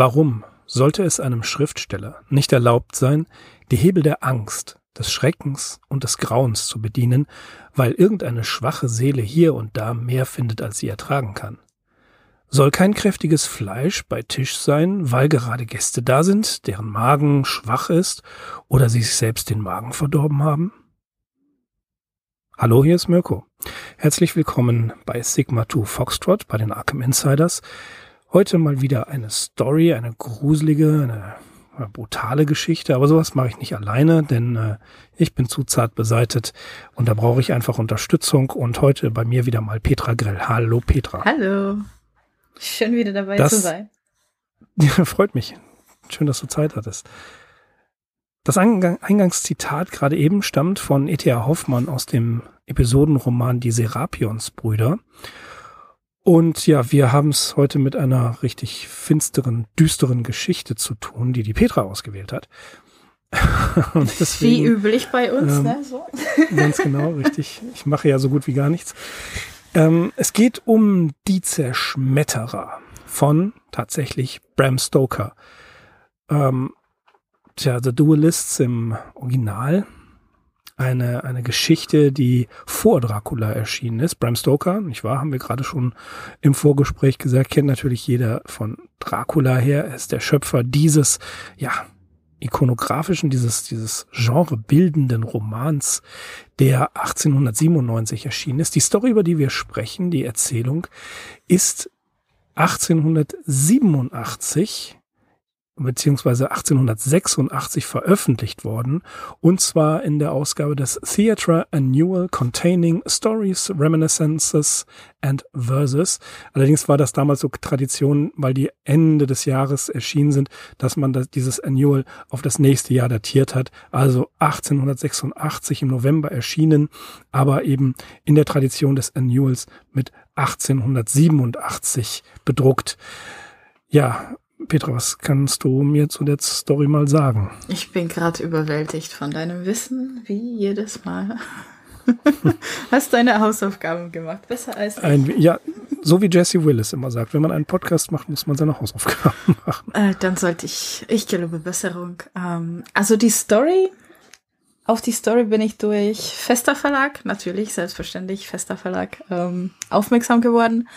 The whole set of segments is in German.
Warum sollte es einem Schriftsteller nicht erlaubt sein, die Hebel der Angst, des Schreckens und des Grauens zu bedienen, weil irgendeine schwache Seele hier und da mehr findet, als sie ertragen kann? Soll kein kräftiges Fleisch bei Tisch sein, weil gerade Gäste da sind, deren Magen schwach ist oder sie sich selbst den Magen verdorben haben? Hallo, hier ist Mirko. Herzlich willkommen bei Sigma 2 Foxtrot, bei den Arkham Insiders. Heute mal wieder eine Story, eine gruselige, eine, eine brutale Geschichte, aber sowas mache ich nicht alleine, denn äh, ich bin zu zart beseitet und da brauche ich einfach Unterstützung und heute bei mir wieder mal Petra Grell. Hallo Petra. Hallo. Schön wieder dabei das, zu sein. Ja, freut mich. Schön, dass du Zeit hattest. Das Eingangszitat gerade eben stammt von E.T.A. Hoffmann aus dem Episodenroman Die Serapionsbrüder. Und ja, wir haben es heute mit einer richtig finsteren, düsteren Geschichte zu tun, die die Petra ausgewählt hat. deswegen, wie üblich bei uns, ähm, ne? So. Ganz genau, richtig. Ich mache ja so gut wie gar nichts. Ähm, es geht um die Zerschmetterer von tatsächlich Bram Stoker. Ähm, tja, The Duelists im Original. Eine, eine Geschichte, die vor Dracula erschienen ist. Bram Stoker, nicht wahr, haben wir gerade schon im Vorgespräch gesagt, kennt natürlich jeder von Dracula her. Er ist der Schöpfer dieses, ja, ikonografischen, dieses, dieses Genre bildenden Romans, der 1897 erschienen ist. Die Story, über die wir sprechen, die Erzählung, ist 1887 beziehungsweise 1886 veröffentlicht worden, und zwar in der Ausgabe des Theatre Annual Containing Stories, Reminiscences and Verses. Allerdings war das damals so Tradition, weil die Ende des Jahres erschienen sind, dass man das, dieses Annual auf das nächste Jahr datiert hat, also 1886 im November erschienen, aber eben in der Tradition des Annuals mit 1887 bedruckt. Ja, Petra, was kannst du mir zu der Story mal sagen? Ich bin gerade überwältigt von deinem Wissen, wie jedes Mal. Hast deine Hausaufgaben gemacht, besser als ich. Ein, ja, so wie Jesse Willis immer sagt, wenn man einen Podcast macht, muss man seine Hausaufgaben machen. Äh, dann sollte ich, ich gelobe Besserung. Ähm, also die Story, auf die Story bin ich durch Fester Verlag, natürlich, selbstverständlich, Fester Verlag, ähm, aufmerksam geworden.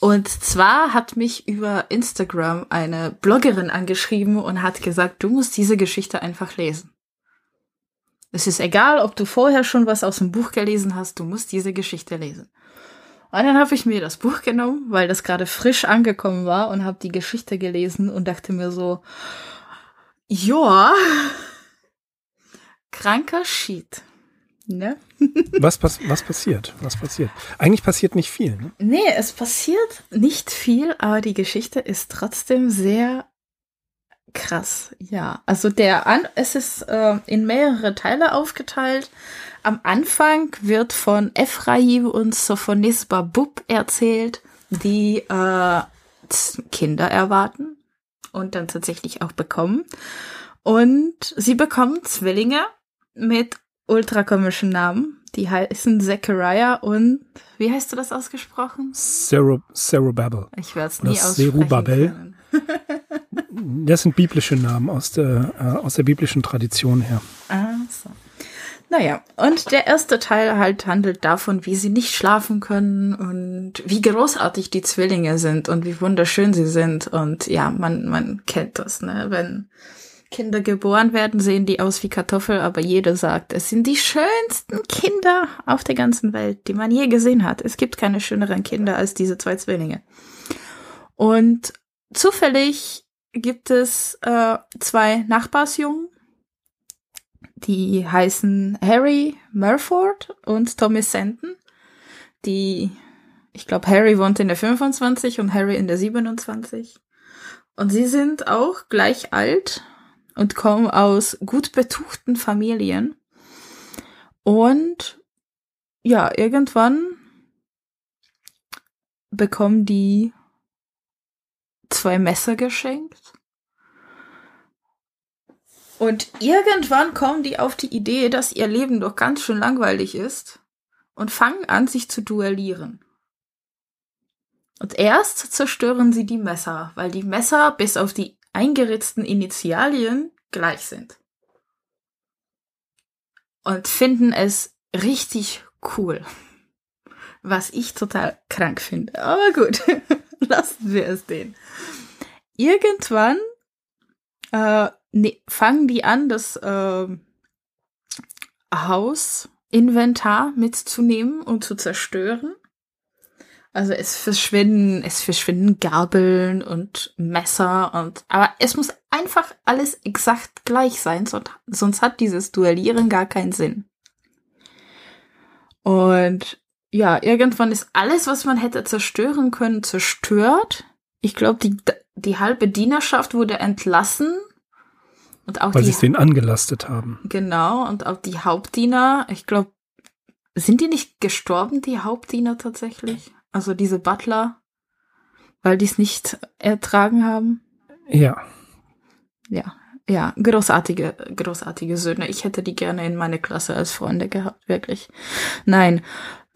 Und zwar hat mich über Instagram eine Bloggerin angeschrieben und hat gesagt, du musst diese Geschichte einfach lesen. Es ist egal, ob du vorher schon was aus dem Buch gelesen hast, du musst diese Geschichte lesen. Und dann habe ich mir das Buch genommen, weil das gerade frisch angekommen war und habe die Geschichte gelesen und dachte mir so, ja, kranker Shit. Ne? was, pass was passiert? Was passiert? Eigentlich passiert nicht viel. Ne? Nee, es passiert nicht viel, aber die Geschichte ist trotzdem sehr krass. Ja, also der An es ist äh, in mehrere Teile aufgeteilt. Am Anfang wird von Ephraim und Sophonis Babub erzählt, die äh, Kinder erwarten und dann tatsächlich auch bekommen. Und sie bekommen Zwillinge mit ultra komischen Namen. Die heißen Zachariah und wie heißt du das ausgesprochen? Zerubabel. Ich werde es nie aussprechen Zerubabel. das sind biblische Namen aus der, äh, aus der biblischen Tradition her. Ah, so. Naja, und der erste Teil halt handelt davon, wie sie nicht schlafen können und wie großartig die Zwillinge sind und wie wunderschön sie sind. Und ja, man, man kennt das, ne? Wenn Kinder geboren werden, sehen die aus wie Kartoffel, aber jeder sagt, es sind die schönsten Kinder auf der ganzen Welt, die man je gesehen hat. Es gibt keine schöneren Kinder als diese zwei Zwillinge. Und zufällig gibt es äh, zwei Nachbarsjungen, die heißen Harry Murford und Tommy Santon. Die, ich glaube, Harry wohnt in der 25 und Harry in der 27. Und sie sind auch gleich alt und kommen aus gut betuchten Familien. Und ja, irgendwann bekommen die zwei Messer geschenkt. Und irgendwann kommen die auf die Idee, dass ihr Leben doch ganz schön langweilig ist und fangen an, sich zu duellieren. Und erst zerstören sie die Messer, weil die Messer bis auf die eingeritzten Initialien gleich sind. Und finden es richtig cool. Was ich total krank finde. Aber gut, lassen wir es den. Irgendwann äh, ne, fangen die an, das äh, Hausinventar mitzunehmen und zu zerstören. Also es verschwinden, es verschwinden Gabeln und Messer und, aber es muss einfach alles exakt gleich sein, sonst, sonst hat dieses Duellieren gar keinen Sinn. Und ja, irgendwann ist alles, was man hätte zerstören können, zerstört. Ich glaube, die, die halbe Dienerschaft wurde entlassen. Und auch Weil sie es denen angelastet haben. Genau, und auch die Hauptdiener, ich glaube, sind die nicht gestorben, die Hauptdiener tatsächlich? Also diese Butler, weil die es nicht ertragen haben? Ja. Ja, ja, großartige, großartige Söhne. Ich hätte die gerne in meine Klasse als Freunde gehabt, wirklich. Nein.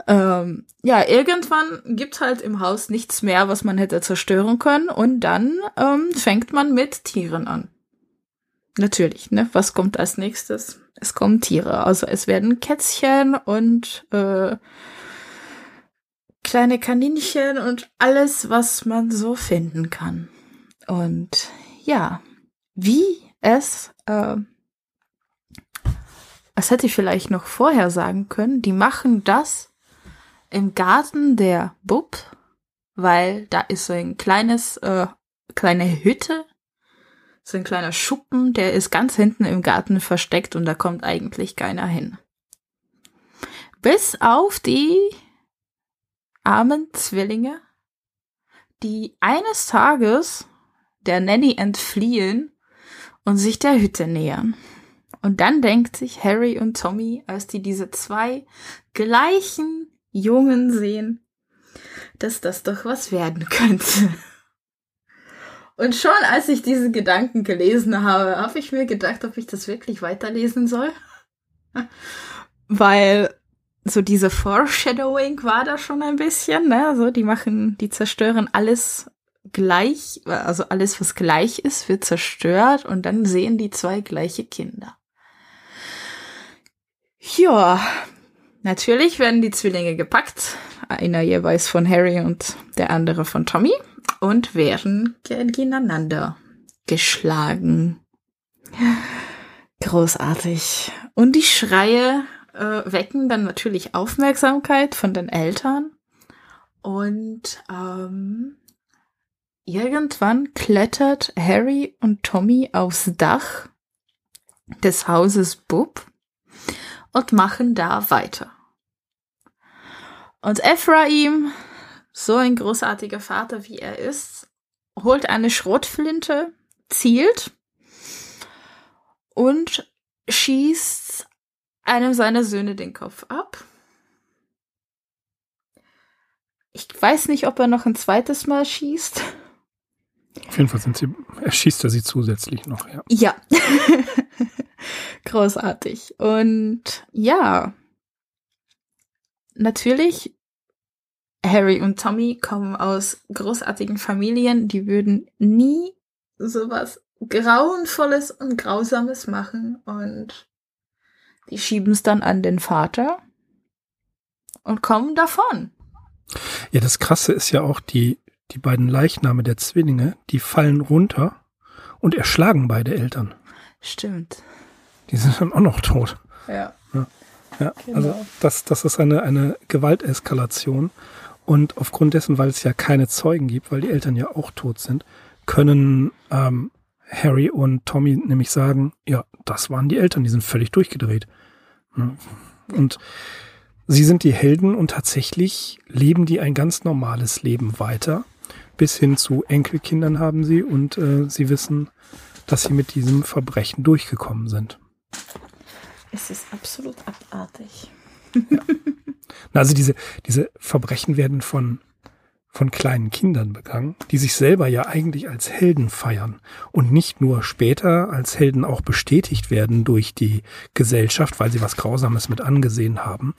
Ähm, ja, irgendwann gibt halt im Haus nichts mehr, was man hätte zerstören können und dann ähm, fängt man mit Tieren an. Natürlich, ne? Was kommt als nächstes? Es kommen Tiere. Also es werden Kätzchen und äh, kleine Kaninchen und alles, was man so finden kann. Und ja, wie es, äh, das hätte ich vielleicht noch vorher sagen können, die machen das im Garten der Bub, weil da ist so ein kleines, äh, kleine Hütte, so ein kleiner Schuppen, der ist ganz hinten im Garten versteckt und da kommt eigentlich keiner hin. Bis auf die armen Zwillinge, die eines Tages der Nanny entfliehen und sich der Hütte nähern. Und dann denkt sich Harry und Tommy, als die diese zwei gleichen Jungen sehen, dass das doch was werden könnte. Und schon als ich diese Gedanken gelesen habe, habe ich mir gedacht, ob ich das wirklich weiterlesen soll. Weil so diese Foreshadowing war da schon ein bisschen, ne? So, die machen, die zerstören alles gleich, also alles, was gleich ist, wird zerstört und dann sehen die zwei gleiche Kinder. Ja, natürlich werden die Zwillinge gepackt, einer jeweils von Harry und der andere von Tommy und werden gegeneinander geschlagen. Großartig. Und die Schreie äh, wecken dann natürlich Aufmerksamkeit von den Eltern. Und ähm, Irgendwann klettert Harry und Tommy aufs Dach des Hauses Bub und machen da weiter. Und Ephraim, so ein großartiger Vater wie er ist, holt eine Schrotflinte, zielt und schießt einem seiner Söhne den Kopf ab. Ich weiß nicht, ob er noch ein zweites Mal schießt. Auf jeden Fall sind sie, erschießt er sie zusätzlich noch, ja. Ja. Großartig. Und ja, natürlich, Harry und Tommy kommen aus großartigen Familien, die würden nie sowas Grauenvolles und Grausames machen und die schieben es dann an den Vater und kommen davon. Ja, das Krasse ist ja auch die die beiden Leichname der Zwillinge, die fallen runter und erschlagen beide Eltern. Stimmt. Die sind dann auch noch tot. Ja. Ja, ja genau. also das, das ist eine, eine Gewalteskalation. Und aufgrund dessen, weil es ja keine Zeugen gibt, weil die Eltern ja auch tot sind, können ähm, Harry und Tommy nämlich sagen, ja, das waren die Eltern, die sind völlig durchgedreht. Und sie sind die Helden und tatsächlich leben die ein ganz normales Leben weiter bis hin zu Enkelkindern haben sie und äh, sie wissen, dass sie mit diesem Verbrechen durchgekommen sind. Es ist absolut abartig. Ja. Also diese, diese Verbrechen werden von, von kleinen Kindern begangen, die sich selber ja eigentlich als Helden feiern und nicht nur später als Helden auch bestätigt werden durch die Gesellschaft, weil sie was Grausames mit angesehen haben,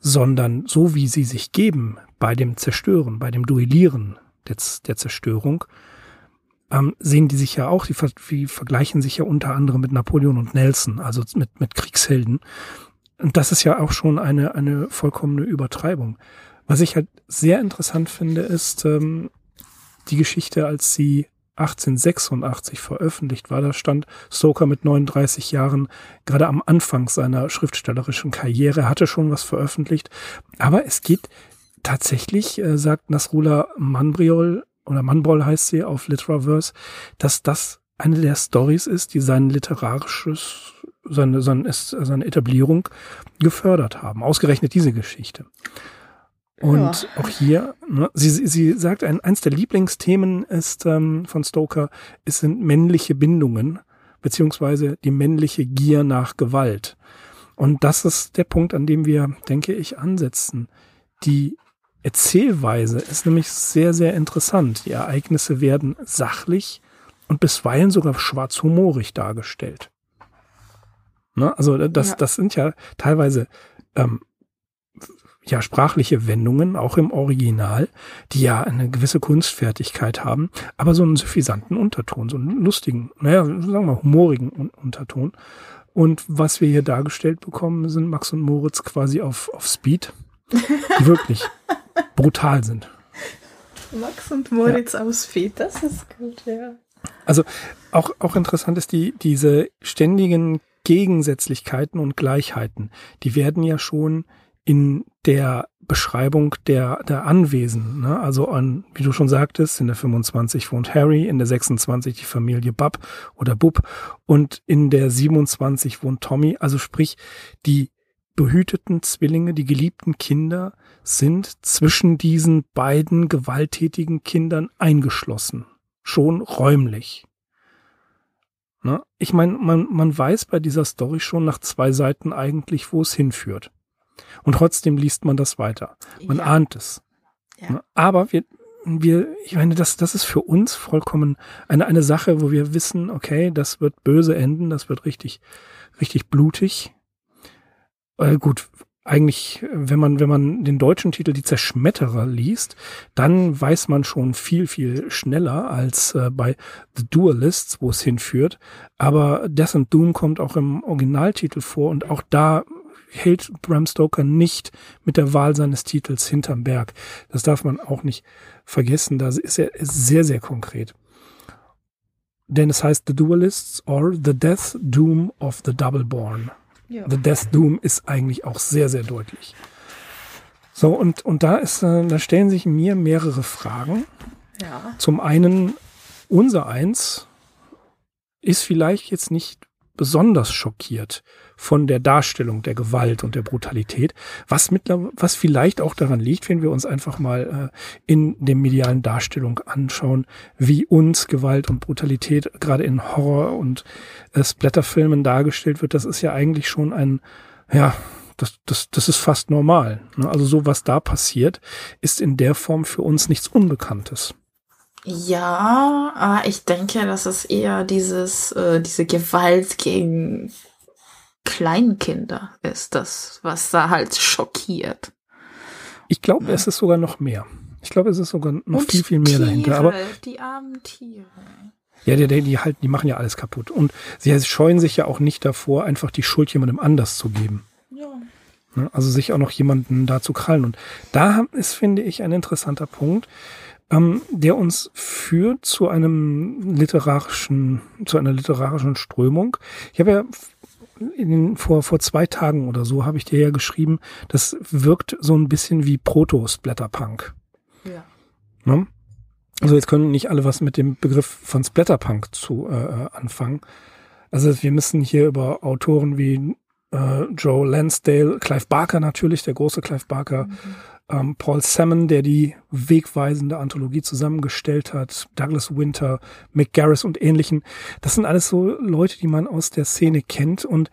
sondern so wie sie sich geben bei dem Zerstören, bei dem Duellieren, der, der Zerstörung, ähm, sehen die sich ja auch, die, die vergleichen sich ja unter anderem mit Napoleon und Nelson, also mit, mit Kriegshelden. Und das ist ja auch schon eine, eine vollkommene Übertreibung. Was ich halt sehr interessant finde, ist ähm, die Geschichte, als sie 1886 veröffentlicht war. Da stand Stoker mit 39 Jahren gerade am Anfang seiner schriftstellerischen Karriere, hatte schon was veröffentlicht. Aber es geht tatsächlich, äh, sagt Nasrullah Manbriol, oder Manbrol heißt sie auf Literaverse, dass das eine der Stories ist, die sein literarisches, seine, seine, seine Etablierung gefördert haben. Ausgerechnet diese Geschichte. Und ja. auch hier, ne, sie, sie sagt, ein, eins der Lieblingsthemen ist ähm, von Stoker, es sind männliche Bindungen, beziehungsweise die männliche Gier nach Gewalt. Und das ist der Punkt, an dem wir, denke ich, ansetzen. Die Erzählweise ist nämlich sehr, sehr interessant. Die Ereignisse werden sachlich und bisweilen sogar schwarzhumorig dargestellt. Ne? Also das, ja. das sind ja teilweise ähm, ja sprachliche Wendungen, auch im Original, die ja eine gewisse Kunstfertigkeit haben, aber so einen suffisanten Unterton, so einen lustigen, naja, sagen wir mal, humorigen Unterton. Und was wir hier dargestellt bekommen, sind Max und Moritz quasi auf, auf Speed, die wirklich brutal sind. Max und Moritz ja. auf Speed, das ist gut, ja. Also auch, auch interessant ist die, diese ständigen Gegensätzlichkeiten und Gleichheiten, die werden ja schon in der Beschreibung der, der Anwesen. Ne? Also an, wie du schon sagtest, in der 25 wohnt Harry, in der 26 die Familie Bub oder Bub und in der 27 wohnt Tommy. Also sprich, die behüteten Zwillinge, die geliebten Kinder sind zwischen diesen beiden gewalttätigen Kindern eingeschlossen. Schon räumlich. Ne? Ich meine, man, man weiß bei dieser Story schon nach zwei Seiten eigentlich, wo es hinführt. Und trotzdem liest man das weiter. Man ja. ahnt es. Ja. Aber wir, wir, ich meine, das, das ist für uns vollkommen eine, eine Sache, wo wir wissen, okay, das wird böse enden, das wird richtig, richtig blutig. Äh, gut, eigentlich, wenn man, wenn man den deutschen Titel Die Zerschmetterer liest, dann weiß man schon viel, viel schneller als äh, bei The Duelists, wo es hinführt. Aber Death and Doom kommt auch im Originaltitel vor und auch da hält Bram Stoker nicht mit der Wahl seines Titels hinterm Berg. Das darf man auch nicht vergessen. Da ist er sehr, sehr konkret. Denn es heißt The Duelists or The Death Doom of the Double Born. Ja. The Death Doom ist eigentlich auch sehr, sehr deutlich. So, und, und da ist, äh, da stellen sich mir mehrere Fragen. Ja. Zum einen, unser Eins ist vielleicht jetzt nicht besonders schockiert von der Darstellung der Gewalt und der Brutalität, was mittlerweile, was vielleicht auch daran liegt, wenn wir uns einfach mal äh, in dem medialen Darstellung anschauen, wie uns Gewalt und Brutalität gerade in Horror- und äh, Splatterfilmen dargestellt wird. Das ist ja eigentlich schon ein, ja, das, das, das ist fast normal. Ne? Also so, was da passiert, ist in der Form für uns nichts Unbekanntes. Ja, aber ich denke, das ist eher dieses, äh, diese Gewalt gegen Kleinkinder ist das, was da halt schockiert. Ich glaube, ja. es ist sogar noch mehr. Ich glaube, es ist sogar noch Und viel, viel mehr Tiere, dahinter. Aber die armen Tiere. Ja, die, die, die, halt, die machen ja alles kaputt. Und sie scheuen sich ja auch nicht davor, einfach die Schuld jemandem anders zu geben. Ja. Ne, also sich auch noch jemanden da zu krallen. Und da ist, finde ich, ein interessanter Punkt, ähm, der uns führt zu einem literarischen, zu einer literarischen Strömung. Ich habe ja in vor, vor zwei Tagen oder so habe ich dir ja geschrieben, das wirkt so ein bisschen wie Proto-Splatterpunk. Ja. Ne? Also jetzt können nicht alle was mit dem Begriff von Splatterpunk zu äh, anfangen. Also wir müssen hier über Autoren wie äh, Joe Lansdale, Clive Barker natürlich, der große Clive Barker, mhm ähm, Paul Salmon, der die wegweisende Anthologie zusammengestellt hat, Douglas Winter, Mick Garris und ähnlichen. Das sind alles so Leute, die man aus der Szene kennt und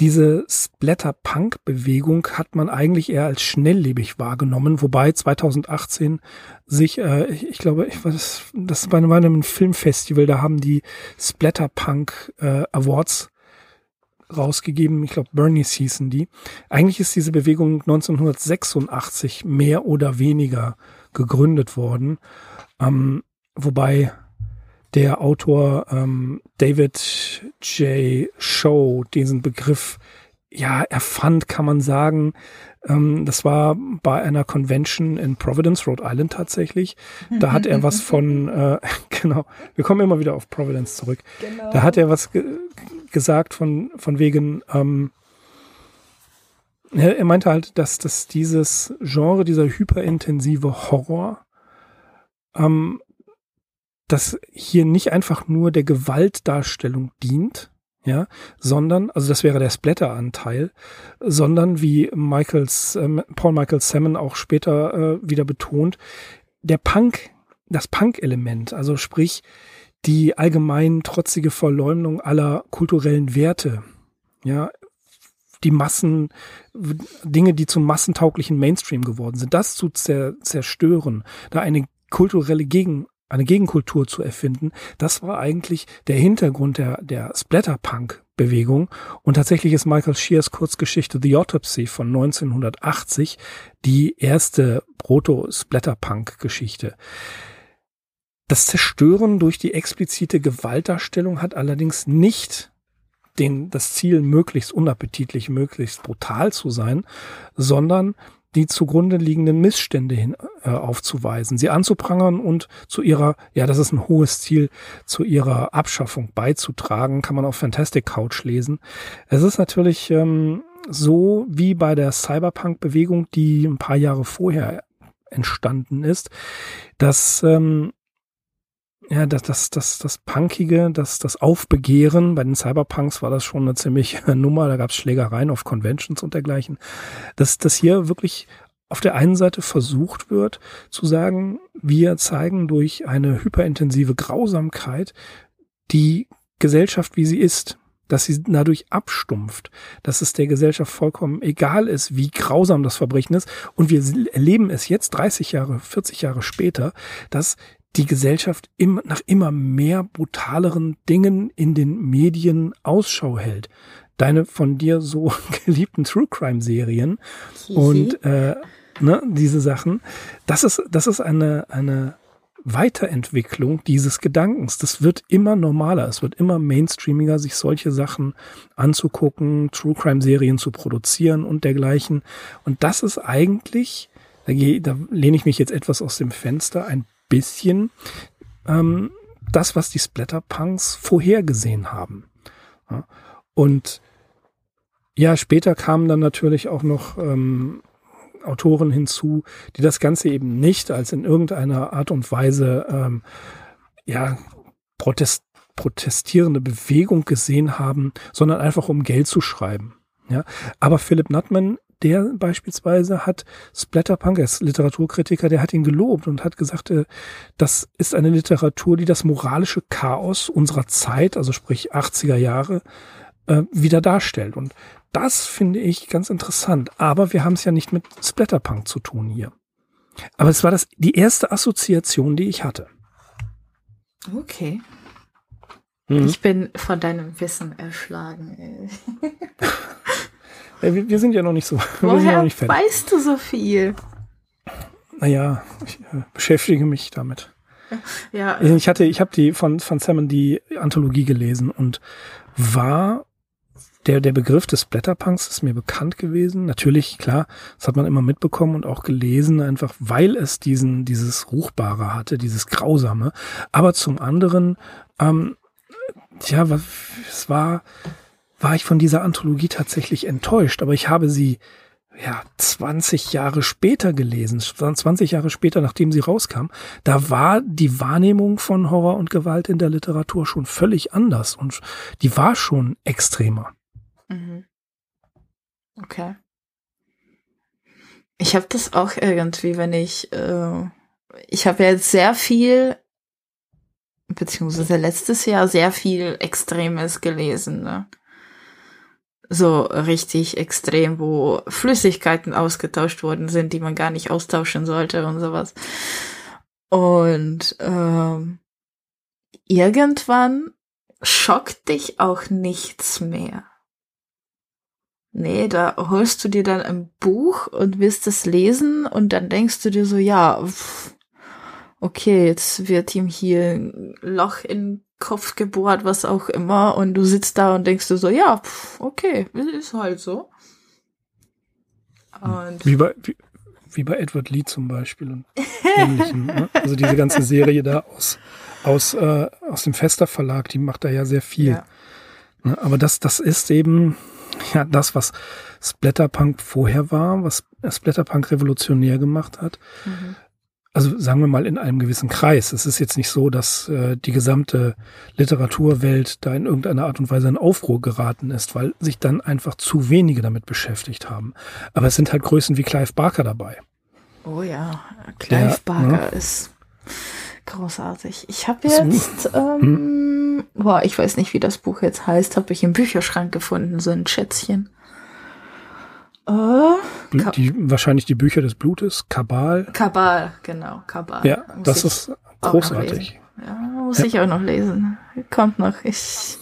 diese Splatter-Punk-Bewegung hat man eigentlich eher als schnelllebig wahrgenommen, wobei 2018 sich, äh, ich, ich glaube, ich weiß, das war bei einem Filmfestival, da haben die Splatter-Punk äh, Awards rausgegeben. Ich glaube, Bernies hießen die. Eigentlich ist diese Bewegung 1986 mehr oder weniger gegründet worden. Ähm, wobei der Autor ähm, David J. Show diesen Begriff ja erfand, kann man sagen. Ähm, das war bei einer Convention in Providence, Rhode Island tatsächlich. Da hat er was von, äh, genau, wir kommen immer wieder auf Providence zurück. Genau. Da hat er was ge gesagt von, von wegen, ähm, er meinte halt, dass, dass dieses Genre, dieser hyperintensive Horror, ähm, das hier nicht einfach nur der Gewaltdarstellung dient, ja, sondern, also das wäre der Splatter-Anteil, sondern wie Michaels, äh, Paul Michael Salmon auch später äh, wieder betont, der Punk, das Punk-Element, also sprich die allgemein trotzige Verleumdung aller kulturellen Werte, ja, die Massen, Dinge, die zum massentauglichen Mainstream geworden sind, das zu zer zerstören, da eine kulturelle Gegen eine Gegenkultur zu erfinden, das war eigentlich der Hintergrund der, der Splatterpunk-Bewegung. Und tatsächlich ist Michael Shears Kurzgeschichte The Autopsy von 1980 die erste Proto-Splatterpunk-Geschichte. Das Zerstören durch die explizite Gewaltdarstellung hat allerdings nicht den, das Ziel, möglichst unappetitlich, möglichst brutal zu sein, sondern die zugrunde liegenden Missstände hin, äh, aufzuweisen, sie anzuprangern und zu ihrer, ja, das ist ein hohes Ziel, zu ihrer Abschaffung beizutragen, kann man auf Fantastic Couch lesen. Es ist natürlich ähm, so wie bei der Cyberpunk-Bewegung, die ein paar Jahre vorher entstanden ist, dass ähm, ja, das, das, das, das Punkige, das, das Aufbegehren, bei den Cyberpunks war das schon eine ziemliche Nummer, da gab es Schlägereien auf Conventions und dergleichen, dass das hier wirklich auf der einen Seite versucht wird zu sagen, wir zeigen durch eine hyperintensive Grausamkeit die Gesellschaft, wie sie ist, dass sie dadurch abstumpft, dass es der Gesellschaft vollkommen egal ist, wie grausam das Verbrechen ist. Und wir erleben es jetzt 30 Jahre, 40 Jahre später, dass die Gesellschaft im, nach immer mehr brutaleren Dingen in den Medien Ausschau hält. Deine von dir so geliebten True Crime Serien und äh, ne, diese Sachen. Das ist, das ist eine, eine Weiterentwicklung dieses Gedankens. Das wird immer normaler, es wird immer mainstreamiger, sich solche Sachen anzugucken, True Crime Serien zu produzieren und dergleichen. Und das ist eigentlich, da, gehe, da lehne ich mich jetzt etwas aus dem Fenster, ein bisschen ähm, das, was die Splatterpunks vorhergesehen haben. Ja, und ja, später kamen dann natürlich auch noch ähm, Autoren hinzu, die das Ganze eben nicht als in irgendeiner Art und Weise ähm, ja protest protestierende Bewegung gesehen haben, sondern einfach um Geld zu schreiben. Ja, aber Philip Nutman der beispielsweise hat Splatterpunk, er ist Literaturkritiker, der hat ihn gelobt und hat gesagt, äh, das ist eine Literatur, die das moralische Chaos unserer Zeit, also sprich 80er Jahre, äh, wieder darstellt. Und das finde ich ganz interessant. Aber wir haben es ja nicht mit Splatterpunk zu tun hier. Aber es war das, die erste Assoziation, die ich hatte. Okay. Mhm. Ich bin von deinem Wissen erschlagen. wir, wir, sind ja noch nicht so. Woher ja nicht weißt du so viel? Naja, ich äh, beschäftige mich damit. Ja. Ich hatte, ich habe die von von Salmon die Anthologie gelesen und war der der Begriff des Blätterpunks ist mir bekannt gewesen. Natürlich, klar, das hat man immer mitbekommen und auch gelesen, einfach weil es diesen dieses Ruchbare hatte, dieses Grausame. Aber zum anderen, ähm, was, es war war ich von dieser Anthologie tatsächlich enttäuscht, aber ich habe sie ja 20 Jahre später gelesen, 20 Jahre später, nachdem sie rauskam, da war die Wahrnehmung von Horror und Gewalt in der Literatur schon völlig anders und die war schon extremer. Mhm. Okay. Ich habe das auch irgendwie, wenn ich, äh, ich habe ja sehr viel, beziehungsweise letztes Jahr sehr viel Extremes gelesen. Ne? So richtig extrem, wo Flüssigkeiten ausgetauscht worden sind, die man gar nicht austauschen sollte und sowas. Und ähm, irgendwann schockt dich auch nichts mehr. Nee, da holst du dir dann ein Buch und willst es lesen und dann denkst du dir so, ja, pff, okay, jetzt wird ihm hier ein Loch in Kopf gebohrt, was auch immer, und du sitzt da und denkst du so, ja, pff, okay, ist halt so. Und wie bei, wie, wie bei Edward Lee zum Beispiel und ähnlichem. ne? Also diese ganze Serie da aus, aus, äh, aus dem Fester Verlag, die macht da ja sehr viel. Ja. Ne? Aber das, das ist eben ja das, was Splatterpunk vorher war, was Splatterpunk revolutionär gemacht hat. Mhm. Also sagen wir mal in einem gewissen Kreis. Es ist jetzt nicht so, dass äh, die gesamte Literaturwelt da in irgendeiner Art und Weise in Aufruhr geraten ist, weil sich dann einfach zu wenige damit beschäftigt haben. Aber es sind halt Größen wie Clive Barker dabei. Oh ja, Clive Der, Barker ne? ist großartig. Ich habe jetzt, ähm, hm? boah, ich weiß nicht, wie das Buch jetzt heißt, habe ich im Bücherschrank gefunden, so ein Schätzchen. Uh, die, wahrscheinlich die Bücher des Blutes, Kabal. Kabal, genau, Kabal. Ja, muss das ist großartig. Ja, muss ja. ich auch noch lesen. Kommt noch. Ich,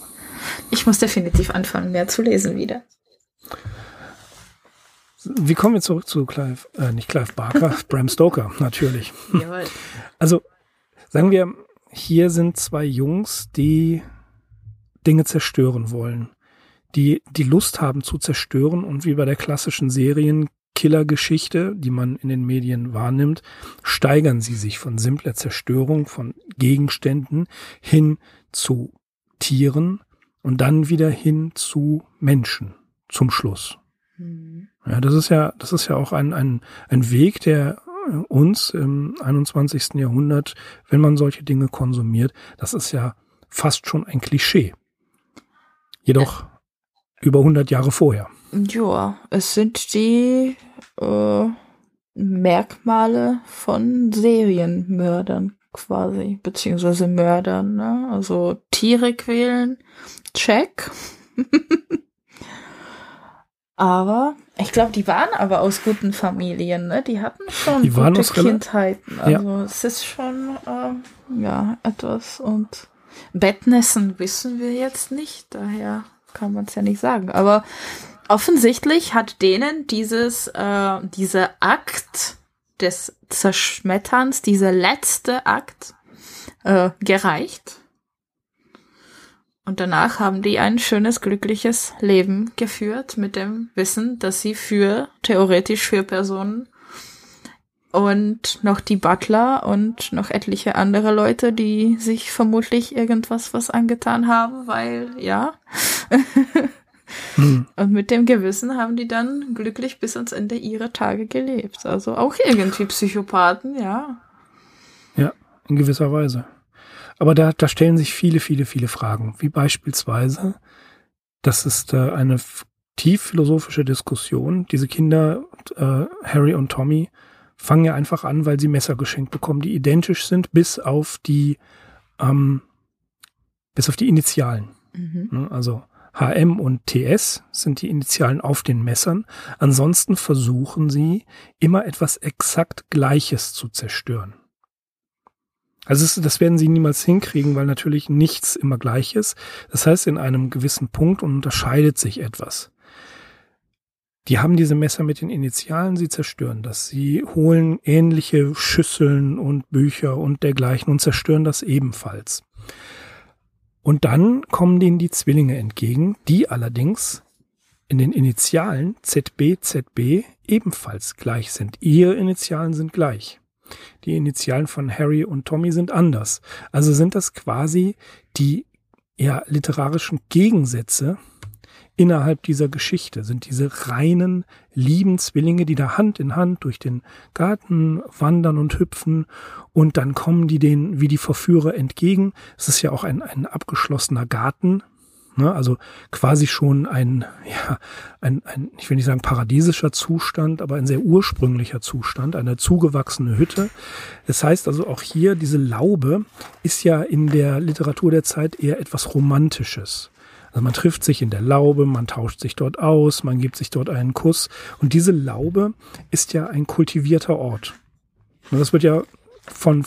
ich muss definitiv anfangen, mehr zu lesen wieder. Wie kommen wir zurück zu Clive, äh, nicht Clive Barker, Bram Stoker, natürlich. Jawohl. Also, sagen wir, hier sind zwei Jungs, die Dinge zerstören wollen die die Lust haben zu zerstören und wie bei der klassischen Serienkiller-Geschichte, die man in den Medien wahrnimmt, steigern sie sich von simpler Zerstörung von Gegenständen hin zu Tieren und dann wieder hin zu Menschen zum Schluss. Mhm. Ja, das ist ja, das ist ja auch ein, ein, ein Weg, der uns im 21. Jahrhundert, wenn man solche Dinge konsumiert, das ist ja fast schon ein Klischee. Jedoch über 100 Jahre vorher. Ja, es sind die äh, Merkmale von Serienmördern quasi, beziehungsweise Mördern. Ne? Also Tiere quälen, check. aber ich glaube, die waren aber aus guten Familien, ne? Die hatten schon die gute Kindheiten. Also ja. es ist schon äh, ja etwas und Bettnässen wissen wir jetzt nicht, daher kann man es ja nicht sagen. Aber offensichtlich hat denen dieses, äh, dieser Akt des Zerschmetterns, dieser letzte Akt, äh, gereicht. Und danach haben die ein schönes, glückliches Leben geführt mit dem Wissen, dass sie für, theoretisch für Personen und noch die Butler und noch etliche andere Leute, die sich vermutlich irgendwas was angetan haben, weil ja. hm. Und mit dem Gewissen haben die dann glücklich bis ans Ende ihrer Tage gelebt. Also auch irgendwie Psychopathen, ja. Ja, in gewisser Weise. Aber da, da stellen sich viele, viele, viele Fragen, wie beispielsweise, das ist äh, eine tief philosophische Diskussion. Diese Kinder, äh, Harry und Tommy, fangen ja einfach an, weil sie Messer geschenkt bekommen, die identisch sind, bis auf die, ähm, bis auf die Initialen. Mhm. Ne, also HM und TS sind die Initialen auf den Messern. Ansonsten versuchen sie immer etwas exakt Gleiches zu zerstören. Also das werden sie niemals hinkriegen, weil natürlich nichts immer gleich ist. Das heißt, in einem gewissen Punkt unterscheidet sich etwas. Die haben diese Messer mit den Initialen, sie zerstören das. Sie holen ähnliche Schüsseln und Bücher und dergleichen und zerstören das ebenfalls. Und dann kommen denen die Zwillinge entgegen, die allerdings in den Initialen ZB, ZB ebenfalls gleich sind. Ihre Initialen sind gleich. Die Initialen von Harry und Tommy sind anders. Also sind das quasi die ja, literarischen Gegensätze innerhalb dieser Geschichte sind diese reinen, lieben Zwillinge, die da Hand in Hand durch den Garten wandern und hüpfen und dann kommen die denen wie die Verführer entgegen. Es ist ja auch ein, ein abgeschlossener Garten, ne? also quasi schon ein, ja, ein, ein, ich will nicht sagen paradiesischer Zustand, aber ein sehr ursprünglicher Zustand, eine zugewachsene Hütte. Das heißt also auch hier, diese Laube ist ja in der Literatur der Zeit eher etwas Romantisches. Also man trifft sich in der Laube, man tauscht sich dort aus, man gibt sich dort einen Kuss. Und diese Laube ist ja ein kultivierter Ort. Und das wird ja von,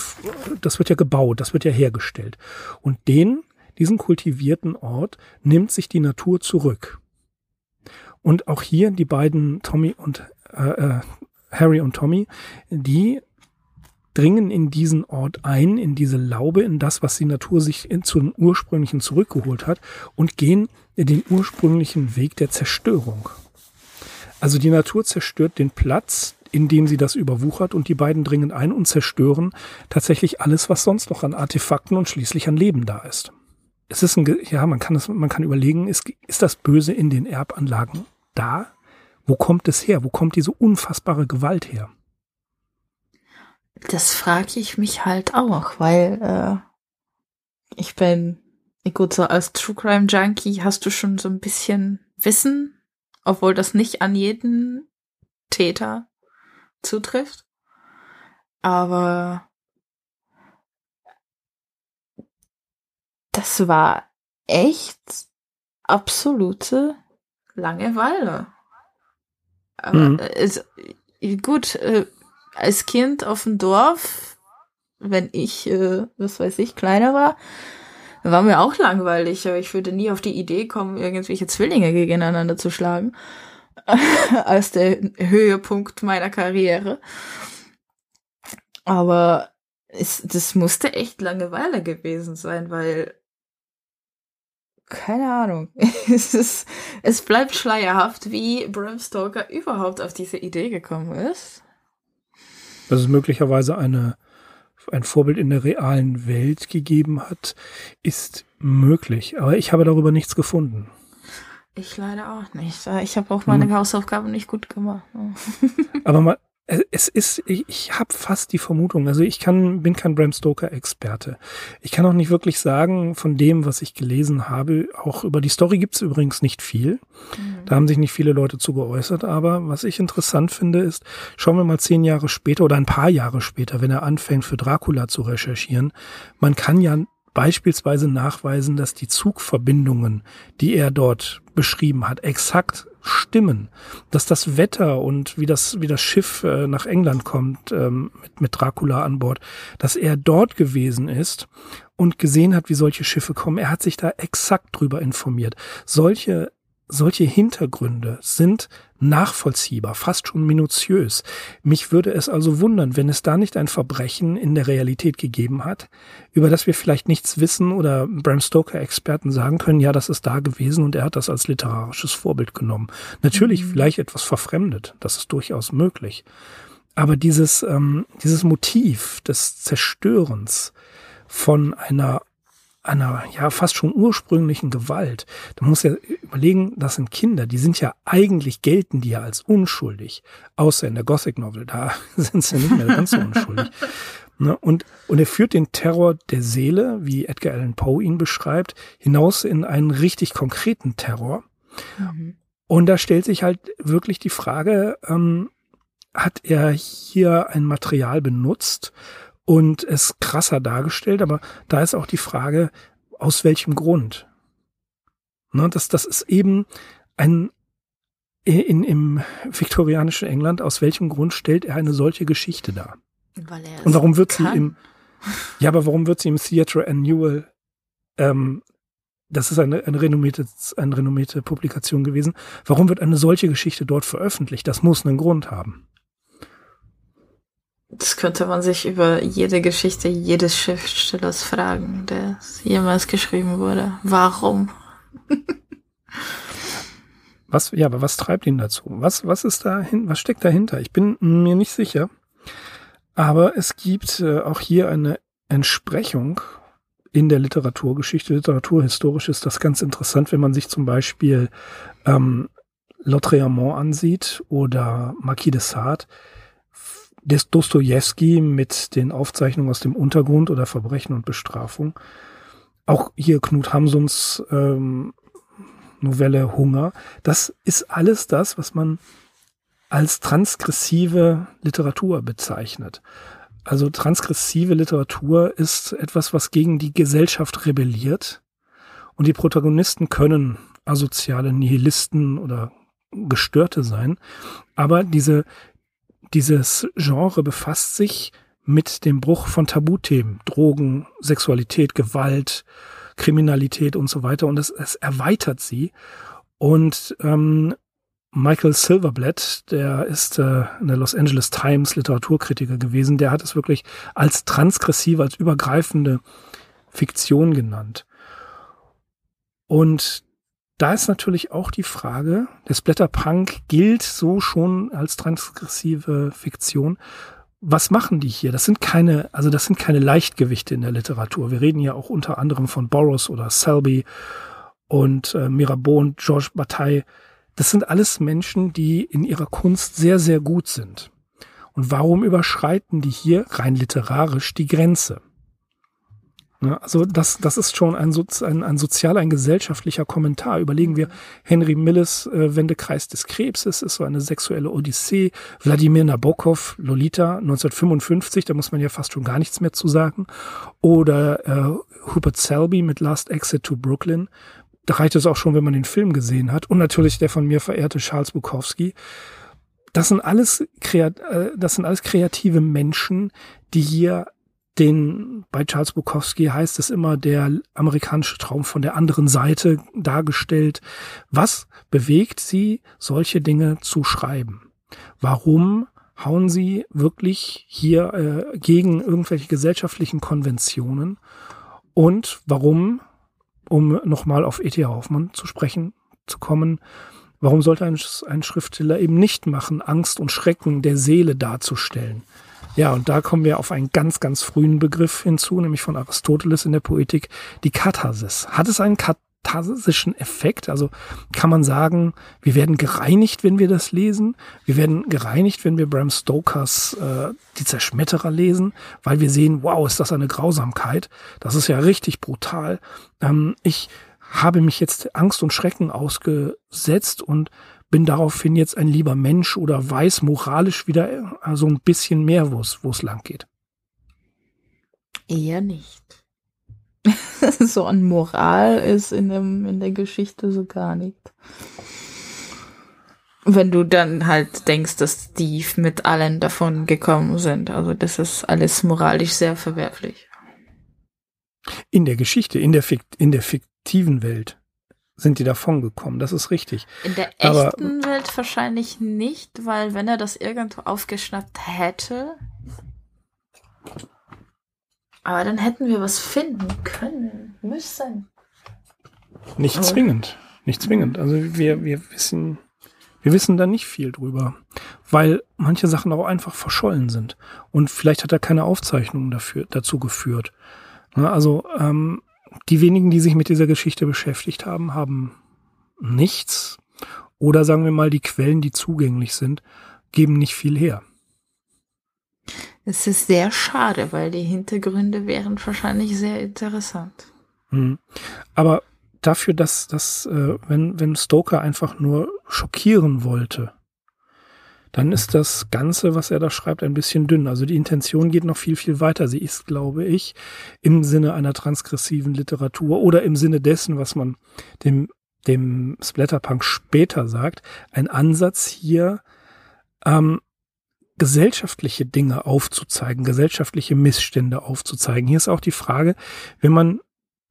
das wird ja gebaut, das wird ja hergestellt. Und den, diesen kultivierten Ort nimmt sich die Natur zurück. Und auch hier die beiden Tommy und äh, äh, Harry und Tommy, die dringen in diesen Ort ein, in diese Laube, in das, was die Natur sich in, zum ursprünglichen zurückgeholt hat und gehen den ursprünglichen Weg der Zerstörung. Also die Natur zerstört den Platz, in dem sie das überwuchert und die beiden dringen ein und zerstören tatsächlich alles, was sonst noch an Artefakten und schließlich an Leben da ist. Es ist ein, ja, man kann es, man kann überlegen, ist, ist das Böse in den Erbanlagen da? Wo kommt es her? Wo kommt diese unfassbare Gewalt her? Das frage ich mich halt auch, weil äh, ich bin, gut, so als True Crime Junkie hast du schon so ein bisschen Wissen, obwohl das nicht an jeden Täter zutrifft. Aber das war echt absolute Langeweile. Aber mhm. es, gut, äh, als Kind auf dem Dorf, wenn ich, äh, was weiß ich, kleiner war, war mir auch langweilig, aber ich würde nie auf die Idee kommen, irgendwelche Zwillinge gegeneinander zu schlagen. als der Höhepunkt meiner Karriere. Aber es, das musste echt Langeweile gewesen sein, weil keine Ahnung. es, ist, es bleibt schleierhaft, wie Bram Stoker überhaupt auf diese Idee gekommen ist dass es möglicherweise eine, ein Vorbild in der realen Welt gegeben hat, ist möglich. Aber ich habe darüber nichts gefunden. Ich leider auch nicht. Ich habe auch meine hm. Hausaufgaben nicht gut gemacht. Aber mal, es ist, ich habe fast die Vermutung, also ich kann, bin kein Bram Stoker-Experte. Ich kann auch nicht wirklich sagen, von dem, was ich gelesen habe, auch über die Story gibt es übrigens nicht viel. Mhm. Da haben sich nicht viele Leute zu geäußert, aber was ich interessant finde, ist, schauen wir mal zehn Jahre später oder ein paar Jahre später, wenn er anfängt, für Dracula zu recherchieren, man kann ja beispielsweise nachweisen, dass die Zugverbindungen, die er dort beschrieben hat, exakt stimmen, dass das Wetter und wie das, wie das Schiff äh, nach England kommt ähm, mit, mit Dracula an Bord, dass er dort gewesen ist und gesehen hat, wie solche Schiffe kommen. Er hat sich da exakt drüber informiert. Solche solche Hintergründe sind nachvollziehbar, fast schon minutiös. Mich würde es also wundern, wenn es da nicht ein Verbrechen in der Realität gegeben hat, über das wir vielleicht nichts wissen oder Bram Stoker-Experten sagen können, ja, das ist da gewesen und er hat das als literarisches Vorbild genommen. Natürlich mhm. vielleicht etwas verfremdet, das ist durchaus möglich. Aber dieses, ähm, dieses Motiv des Zerstörens von einer einer ja fast schon ursprünglichen Gewalt. Da muss ja überlegen, das sind Kinder, die sind ja eigentlich gelten die ja als unschuldig, außer in der Gothic Novel, da sind sie nicht mehr ganz so unschuldig. Ne? Und, und er führt den Terror der Seele, wie Edgar Allan Poe ihn beschreibt, hinaus in einen richtig konkreten Terror. Mhm. Und da stellt sich halt wirklich die Frage, ähm, hat er hier ein Material benutzt, und es krasser dargestellt, aber da ist auch die Frage, aus welchem Grund? Ne, das, das ist eben ein, in, im viktorianischen England, aus welchem Grund stellt er eine solche Geschichte dar? Und warum wird kann. sie im, ja, aber warum wird sie im Theatre Annual, ähm, das ist eine, eine, renommierte, eine renommierte Publikation gewesen, warum wird eine solche Geschichte dort veröffentlicht? Das muss einen Grund haben. Das könnte man sich über jede Geschichte jedes Schriftstellers fragen, der jemals geschrieben wurde. Warum? was, ja, aber was treibt ihn dazu? Was, was ist da hin, was steckt dahinter? Ich bin mir nicht sicher. Aber es gibt äh, auch hier eine Entsprechung in der Literaturgeschichte. Literaturhistorisch ist das ganz interessant, wenn man sich zum Beispiel ähm, Lautréamont ansieht oder Marquis de Sade des Dostoevsky mit den Aufzeichnungen aus dem Untergrund oder Verbrechen und Bestrafung. Auch hier Knut Hamsuns ähm, Novelle Hunger. Das ist alles das, was man als transgressive Literatur bezeichnet. Also transgressive Literatur ist etwas, was gegen die Gesellschaft rebelliert. Und die Protagonisten können asoziale Nihilisten oder Gestörte sein. Aber diese dieses Genre befasst sich mit dem Bruch von Tabuthemen, Drogen, Sexualität, Gewalt, Kriminalität und so weiter. Und es, es erweitert sie. Und ähm, Michael Silverblatt, der ist äh, in der Los Angeles Times Literaturkritiker gewesen, der hat es wirklich als transgressive, als übergreifende Fiktion genannt. Und da ist natürlich auch die Frage, der Splatterpunk gilt so schon als transgressive Fiktion. Was machen die hier? Das sind keine, also das sind keine Leichtgewichte in der Literatur. Wir reden ja auch unter anderem von Burroughs oder Selby und äh, Mirabeau und Georges Bataille. Das sind alles Menschen, die in ihrer Kunst sehr, sehr gut sind. Und warum überschreiten die hier rein literarisch die Grenze? Ne? Also das, das ist schon ein, ein, ein sozialer, ein gesellschaftlicher Kommentar. Überlegen wir Henry Milles äh, Wendekreis des Krebses, ist so eine sexuelle Odyssee. Wladimir Nabokov, Lolita 1955, da muss man ja fast schon gar nichts mehr zu sagen. Oder äh, Hubert Selby mit Last Exit to Brooklyn. Da reicht es auch schon, wenn man den Film gesehen hat. Und natürlich der von mir verehrte Charles Bukowski. Das sind alles, äh, das sind alles kreative Menschen, die hier den bei Charles Bukowski heißt es immer der amerikanische Traum von der anderen Seite dargestellt. Was bewegt sie, solche Dinge zu schreiben? Warum hauen sie wirklich hier äh, gegen irgendwelche gesellschaftlichen Konventionen? Und warum, um nochmal auf E.T. Hoffmann zu sprechen zu kommen, warum sollte ein, ein Schriftsteller eben nicht machen, Angst und Schrecken der Seele darzustellen? Ja, und da kommen wir auf einen ganz, ganz frühen Begriff hinzu, nämlich von Aristoteles in der Poetik, die Katharsis. Hat es einen katharsischen Effekt? Also kann man sagen, wir werden gereinigt, wenn wir das lesen. Wir werden gereinigt, wenn wir Bram Stokers äh, Die Zerschmetterer lesen, weil wir sehen, wow, ist das eine Grausamkeit. Das ist ja richtig brutal. Ähm, ich habe mich jetzt Angst und Schrecken ausgesetzt und bin daraufhin jetzt ein lieber Mensch oder weiß moralisch wieder äh, so ein bisschen mehr, wo es, wo es lang geht. Eher nicht. so an Moral ist in, dem, in der Geschichte so gar nicht. Wenn du dann halt denkst, dass die mit allen davon gekommen sind. Also das ist alles moralisch sehr verwerflich. In der Geschichte, in der, Fikt, in der fiktiven Welt sind die davon gekommen. Das ist richtig. In der echten Aber, Welt wahrscheinlich nicht, weil wenn er das irgendwo aufgeschnappt hätte. Aber dann hätten wir was finden können, müssen. Nicht Aber. zwingend. Nicht zwingend. Also wir, wir wissen, wir wissen da nicht viel drüber, weil manche Sachen auch einfach verschollen sind. Und vielleicht hat er keine Aufzeichnungen dafür, dazu geführt. Also ähm, die wenigen, die sich mit dieser Geschichte beschäftigt haben, haben nichts. Oder sagen wir mal, die Quellen, die zugänglich sind, geben nicht viel her. Es ist sehr schade, weil die Hintergründe wären wahrscheinlich sehr interessant. Hm. Aber dafür, dass, dass äh, wenn, wenn Stoker einfach nur schockieren wollte, dann ist das Ganze, was er da schreibt, ein bisschen dünn. Also die Intention geht noch viel, viel weiter. Sie ist, glaube ich, im Sinne einer transgressiven Literatur oder im Sinne dessen, was man dem, dem Splatterpunk später sagt, ein Ansatz hier, ähm, gesellschaftliche Dinge aufzuzeigen, gesellschaftliche Missstände aufzuzeigen. Hier ist auch die Frage, wenn man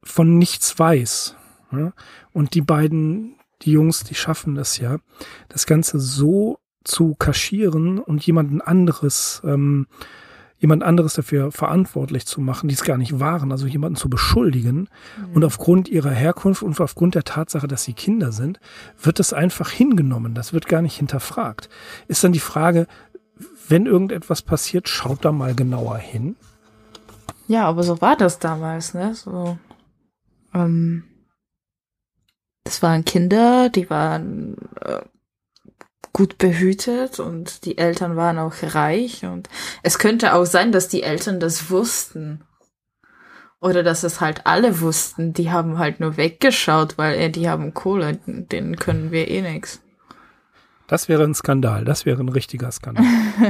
von nichts weiß, ja, und die beiden, die Jungs, die schaffen das ja, das Ganze so zu kaschieren und jemanden anderes, ähm, jemand anderes dafür verantwortlich zu machen, die es gar nicht waren, also jemanden zu beschuldigen. Mhm. Und aufgrund ihrer Herkunft und aufgrund der Tatsache, dass sie Kinder sind, wird das einfach hingenommen. Das wird gar nicht hinterfragt. Ist dann die Frage, wenn irgendetwas passiert, schaut da mal genauer hin. Ja, aber so war das damals, ne? So, ähm, das waren Kinder, die waren äh, gut behütet und die Eltern waren auch reich und es könnte auch sein, dass die Eltern das wussten. Oder dass es halt alle wussten. Die haben halt nur weggeschaut, weil äh, die haben Kohle, denen können wir eh nix. Das wäre ein Skandal, das wäre ein richtiger Skandal.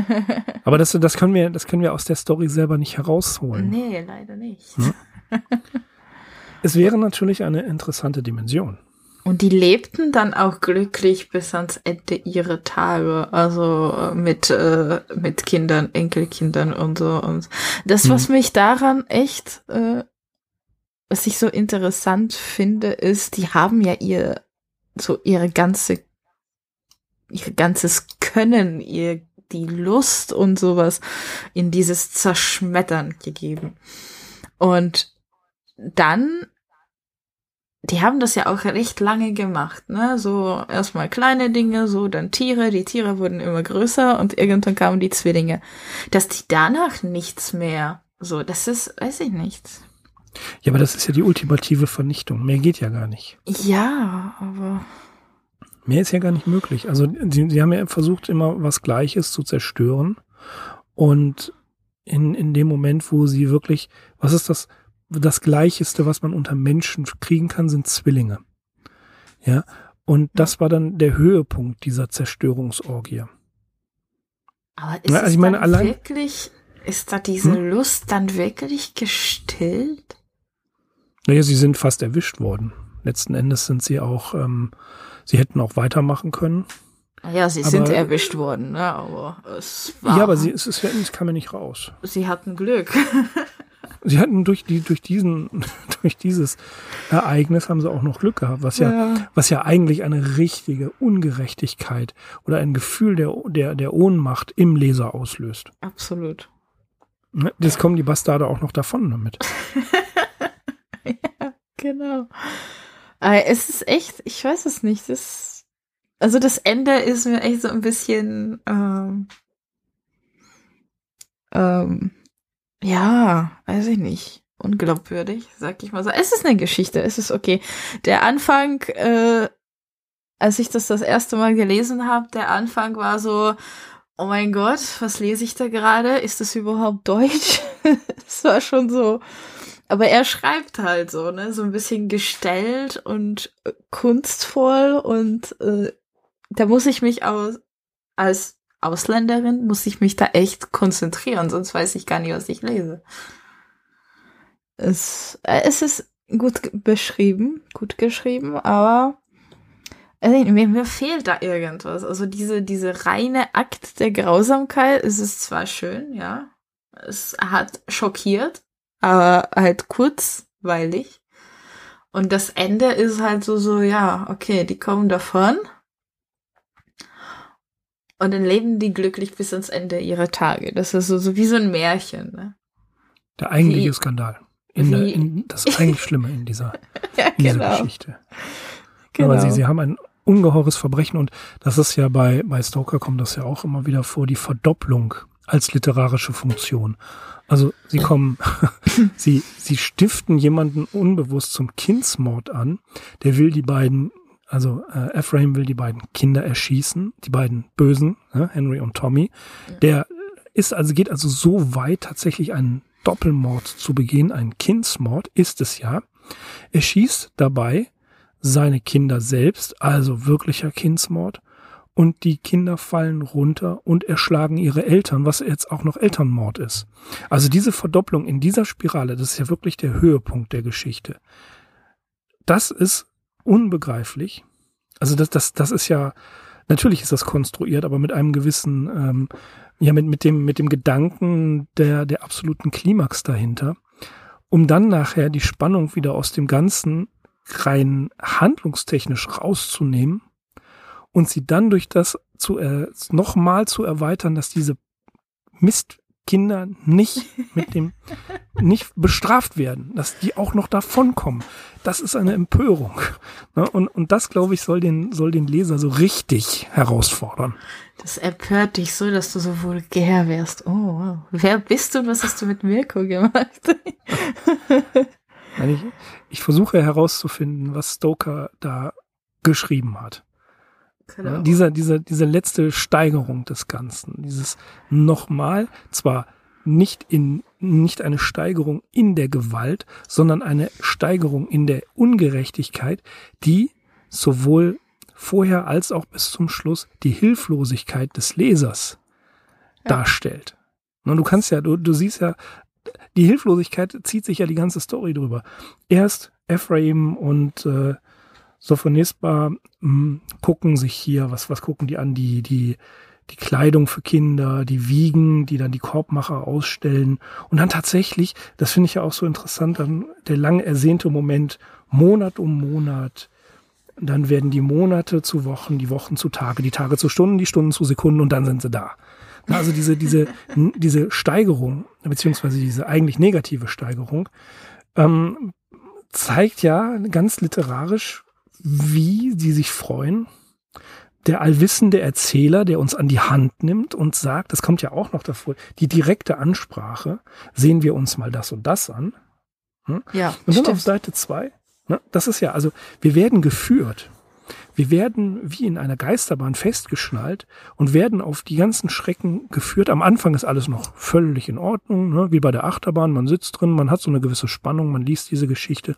Aber das, das, können wir, das können wir aus der Story selber nicht herausholen. Nee, leider nicht. Hm? Es wäre natürlich eine interessante Dimension. Und die lebten dann auch glücklich bis ans Ende ihrer Tage, also äh, mit äh, mit Kindern, Enkelkindern und so. Und das, was mhm. mich daran echt, äh, was ich so interessant finde, ist, die haben ja ihr so ihre ganze ihr ganzes Können, ihr die Lust und sowas in dieses Zerschmettern gegeben. Und dann, die haben das ja auch recht lange gemacht, ne? So erstmal kleine Dinge, so dann Tiere, die Tiere wurden immer größer und irgendwann kamen die Zwillinge. Dass die danach nichts mehr, so, das ist, weiß ich nicht. Ja, aber das ist ja die ultimative Vernichtung. Mehr geht ja gar nicht. Ja, aber. Mehr ist ja gar nicht möglich. Also sie, sie haben ja versucht, immer was Gleiches zu zerstören. Und in, in dem Moment, wo sie wirklich, was ist das, das Gleicheste, was man unter Menschen kriegen kann, sind Zwillinge. Ja. Und das war dann der Höhepunkt dieser Zerstörungsorgie. Aber ist ja, also ich meine, allein, wirklich, ist da diese hm? Lust dann wirklich gestillt? Naja, sie sind fast erwischt worden. Letzten Endes sind sie auch, ähm, sie hätten auch weitermachen können. Ja, sie aber, sind erwischt worden, ne? aber es war. Ja, aber sie, es, es, es kam ja nicht raus. Sie hatten Glück. sie hatten durch die, durch diesen, durch dieses Ereignis haben sie auch noch Glück gehabt, was ja, ja, was ja eigentlich eine richtige Ungerechtigkeit oder ein Gefühl der, der, der Ohnmacht im Leser auslöst. Absolut. Jetzt kommen die Bastarde auch noch davon damit. ja, genau. Aber es ist echt, ich weiß es nicht. Das, also das Ende ist mir echt so ein bisschen, ähm, ähm, ja, weiß ich nicht. Unglaubwürdig, sag ich mal so. Es ist eine Geschichte, es ist okay. Der Anfang, äh, als ich das das erste Mal gelesen habe, der Anfang war so, oh mein Gott, was lese ich da gerade? Ist das überhaupt Deutsch? Es war schon so. Aber er schreibt halt so, ne, so ein bisschen gestellt und äh, kunstvoll und äh, da muss ich mich aus, als Ausländerin muss ich mich da echt konzentrieren, sonst weiß ich gar nicht, was ich lese. Es, äh, es ist gut beschrieben, gut geschrieben, aber also mir, mir fehlt da irgendwas. Also diese, diese reine Akt der Grausamkeit, es ist zwar schön, ja. Es hat schockiert, aber halt kurzweilig. Und das Ende ist halt so, so, ja, okay, die kommen davon. Und dann leben die glücklich bis ans Ende ihrer Tage. Das ist so, so wie so ein Märchen, ne? Der eigentliche wie, Skandal. In der, in, das eigentlich Schlimme in dieser, ja, in dieser genau. Geschichte. Genau. Aber sie, sie haben ein ungeheures Verbrechen und das ist ja bei, bei Stoker kommt das ja auch immer wieder vor, die Verdopplung als literarische Funktion. Also sie kommen, sie, sie stiften jemanden unbewusst zum Kindsmord an, der will die beiden, also äh, Ephraim will die beiden Kinder erschießen, die beiden Bösen, äh, Henry und Tommy. Der ist also, geht also so weit, tatsächlich einen Doppelmord zu begehen, einen Kindsmord ist es ja. Er schießt dabei seine Kinder selbst, also wirklicher Kindsmord, und die Kinder fallen runter und erschlagen ihre Eltern, was jetzt auch noch Elternmord ist. Also diese Verdopplung in dieser Spirale, das ist ja wirklich der Höhepunkt der Geschichte. Das ist unbegreiflich. Also das, das, das ist ja, natürlich ist das konstruiert, aber mit einem gewissen, ähm, ja, mit, mit dem, mit dem Gedanken der, der absoluten Klimax dahinter, um dann nachher die Spannung wieder aus dem Ganzen rein handlungstechnisch rauszunehmen und sie dann durch das zu äh, nochmal zu erweitern, dass diese Mistkinder nicht mit dem nicht bestraft werden, dass die auch noch davonkommen. Das ist eine Empörung. Ne? Und, und das, glaube ich, soll den, soll den Leser so richtig herausfordern. Das empört dich so, dass du so vulgär wärst. Oh, wow. wer bist du und was hast du mit Mirko gemacht? ich, ich versuche herauszufinden, was Stoker da geschrieben hat. Genau. Dieser, dieser, diese letzte Steigerung des Ganzen, dieses nochmal, zwar nicht in, nicht eine Steigerung in der Gewalt, sondern eine Steigerung in der Ungerechtigkeit, die sowohl vorher als auch bis zum Schluss die Hilflosigkeit des Lesers ja. darstellt. Und du kannst ja, du, du siehst ja, die Hilflosigkeit zieht sich ja die ganze Story drüber. Erst Ephraim und äh, Sophonisba mh, hm, gucken sich hier, was, was gucken die an? Die, die, die Kleidung für Kinder, die Wiegen, die dann die Korbmacher ausstellen. Und dann tatsächlich, das finde ich ja auch so interessant, dann der lang ersehnte Moment, Monat um Monat dann werden die Monate zu Wochen, die Wochen zu Tage, die Tage zu Stunden, die Stunden zu Sekunden und dann sind sie da. Also diese, diese, diese Steigerung, beziehungsweise diese eigentlich negative Steigerung, ähm, zeigt ja ganz literarisch, wie sie sich freuen. Der allwissende Erzähler, der uns an die Hand nimmt und sagt, das kommt ja auch noch davor, die direkte Ansprache, sehen wir uns mal das und das an. Hm? Ja. Und dann stimmt. auf Seite zwei, ne, das ist ja, also wir werden geführt. Wir werden wie in einer Geisterbahn festgeschnallt und werden auf die ganzen Schrecken geführt. Am Anfang ist alles noch völlig in Ordnung, ne? wie bei der Achterbahn. Man sitzt drin, man hat so eine gewisse Spannung, man liest diese Geschichte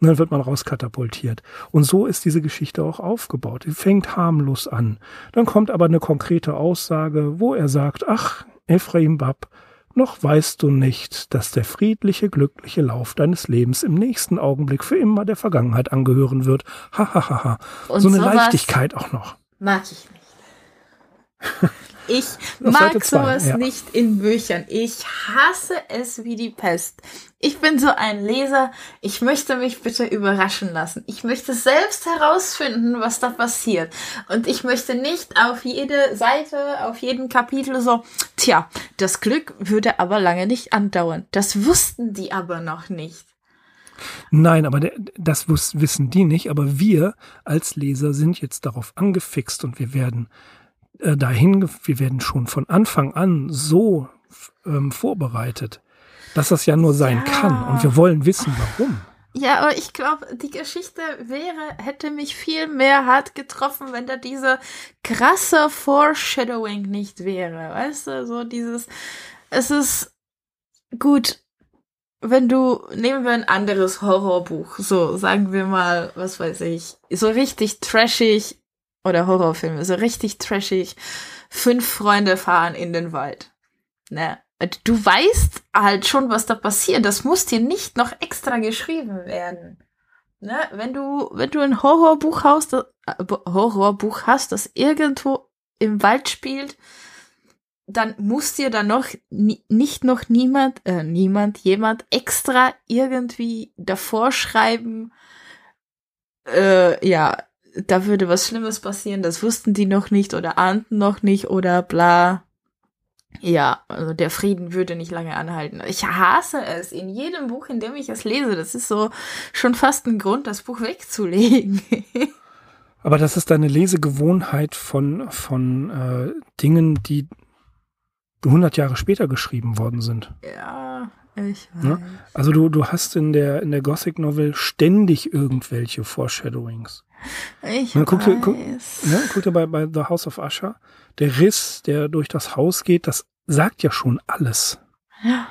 und dann wird man rauskatapultiert. Und so ist diese Geschichte auch aufgebaut. Die fängt harmlos an. Dann kommt aber eine konkrete Aussage, wo er sagt, ach, Ephraim Bab, noch weißt du nicht, dass der friedliche, glückliche Lauf deines Lebens im nächsten Augenblick für immer der Vergangenheit angehören wird. Ha, ha, ha, ha. So eine Leichtigkeit auch noch. Mag ich nicht. Ich mag sowas ja. nicht in Büchern. Ich hasse es wie die Pest. Ich bin so ein Leser. Ich möchte mich bitte überraschen lassen. Ich möchte selbst herausfinden, was da passiert. Und ich möchte nicht auf jede Seite, auf jeden Kapitel so, tja, das Glück würde aber lange nicht andauern. Das wussten die aber noch nicht. Nein, aber das wissen die nicht. Aber wir als Leser sind jetzt darauf angefixt und wir werden äh, dahin, wir werden schon von Anfang an so ähm, vorbereitet, dass das ja nur sein ja. kann. Und wir wollen wissen, warum. Ja, aber ich glaube, die Geschichte wäre, hätte mich viel mehr hart getroffen, wenn da diese krasse Foreshadowing nicht wäre. Weißt du, so dieses, es ist gut, wenn du, nehmen wir ein anderes Horrorbuch, so sagen wir mal, was weiß ich, so richtig trashig oder Horrorfilme, so richtig trashig. Fünf Freunde fahren in den Wald. Ne? Du weißt halt schon, was da passiert. Das muss dir nicht noch extra geschrieben werden. Ne? Wenn du, wenn du ein Horrorbuch hast, das, äh, Horrorbuch hast, das irgendwo im Wald spielt, dann muss dir da noch nicht noch niemand, äh, niemand, jemand extra irgendwie davor schreiben, äh, ja, da würde was Schlimmes passieren, das wussten die noch nicht oder ahnten noch nicht oder bla. Ja, also der Frieden würde nicht lange anhalten. Ich hasse es in jedem Buch, in dem ich es lese. Das ist so schon fast ein Grund, das Buch wegzulegen. Aber das ist deine Lesegewohnheit von, von äh, Dingen, die 100 Jahre später geschrieben worden sind. Ja, ich weiß. Ja? Also du, du hast in der, in der Gothic Novel ständig irgendwelche Foreshadowings. Ich Man guckt, guck, ne, guckt ihr bei, bei The House of Usher, der Riss, der durch das Haus geht, das sagt ja schon alles. Ja.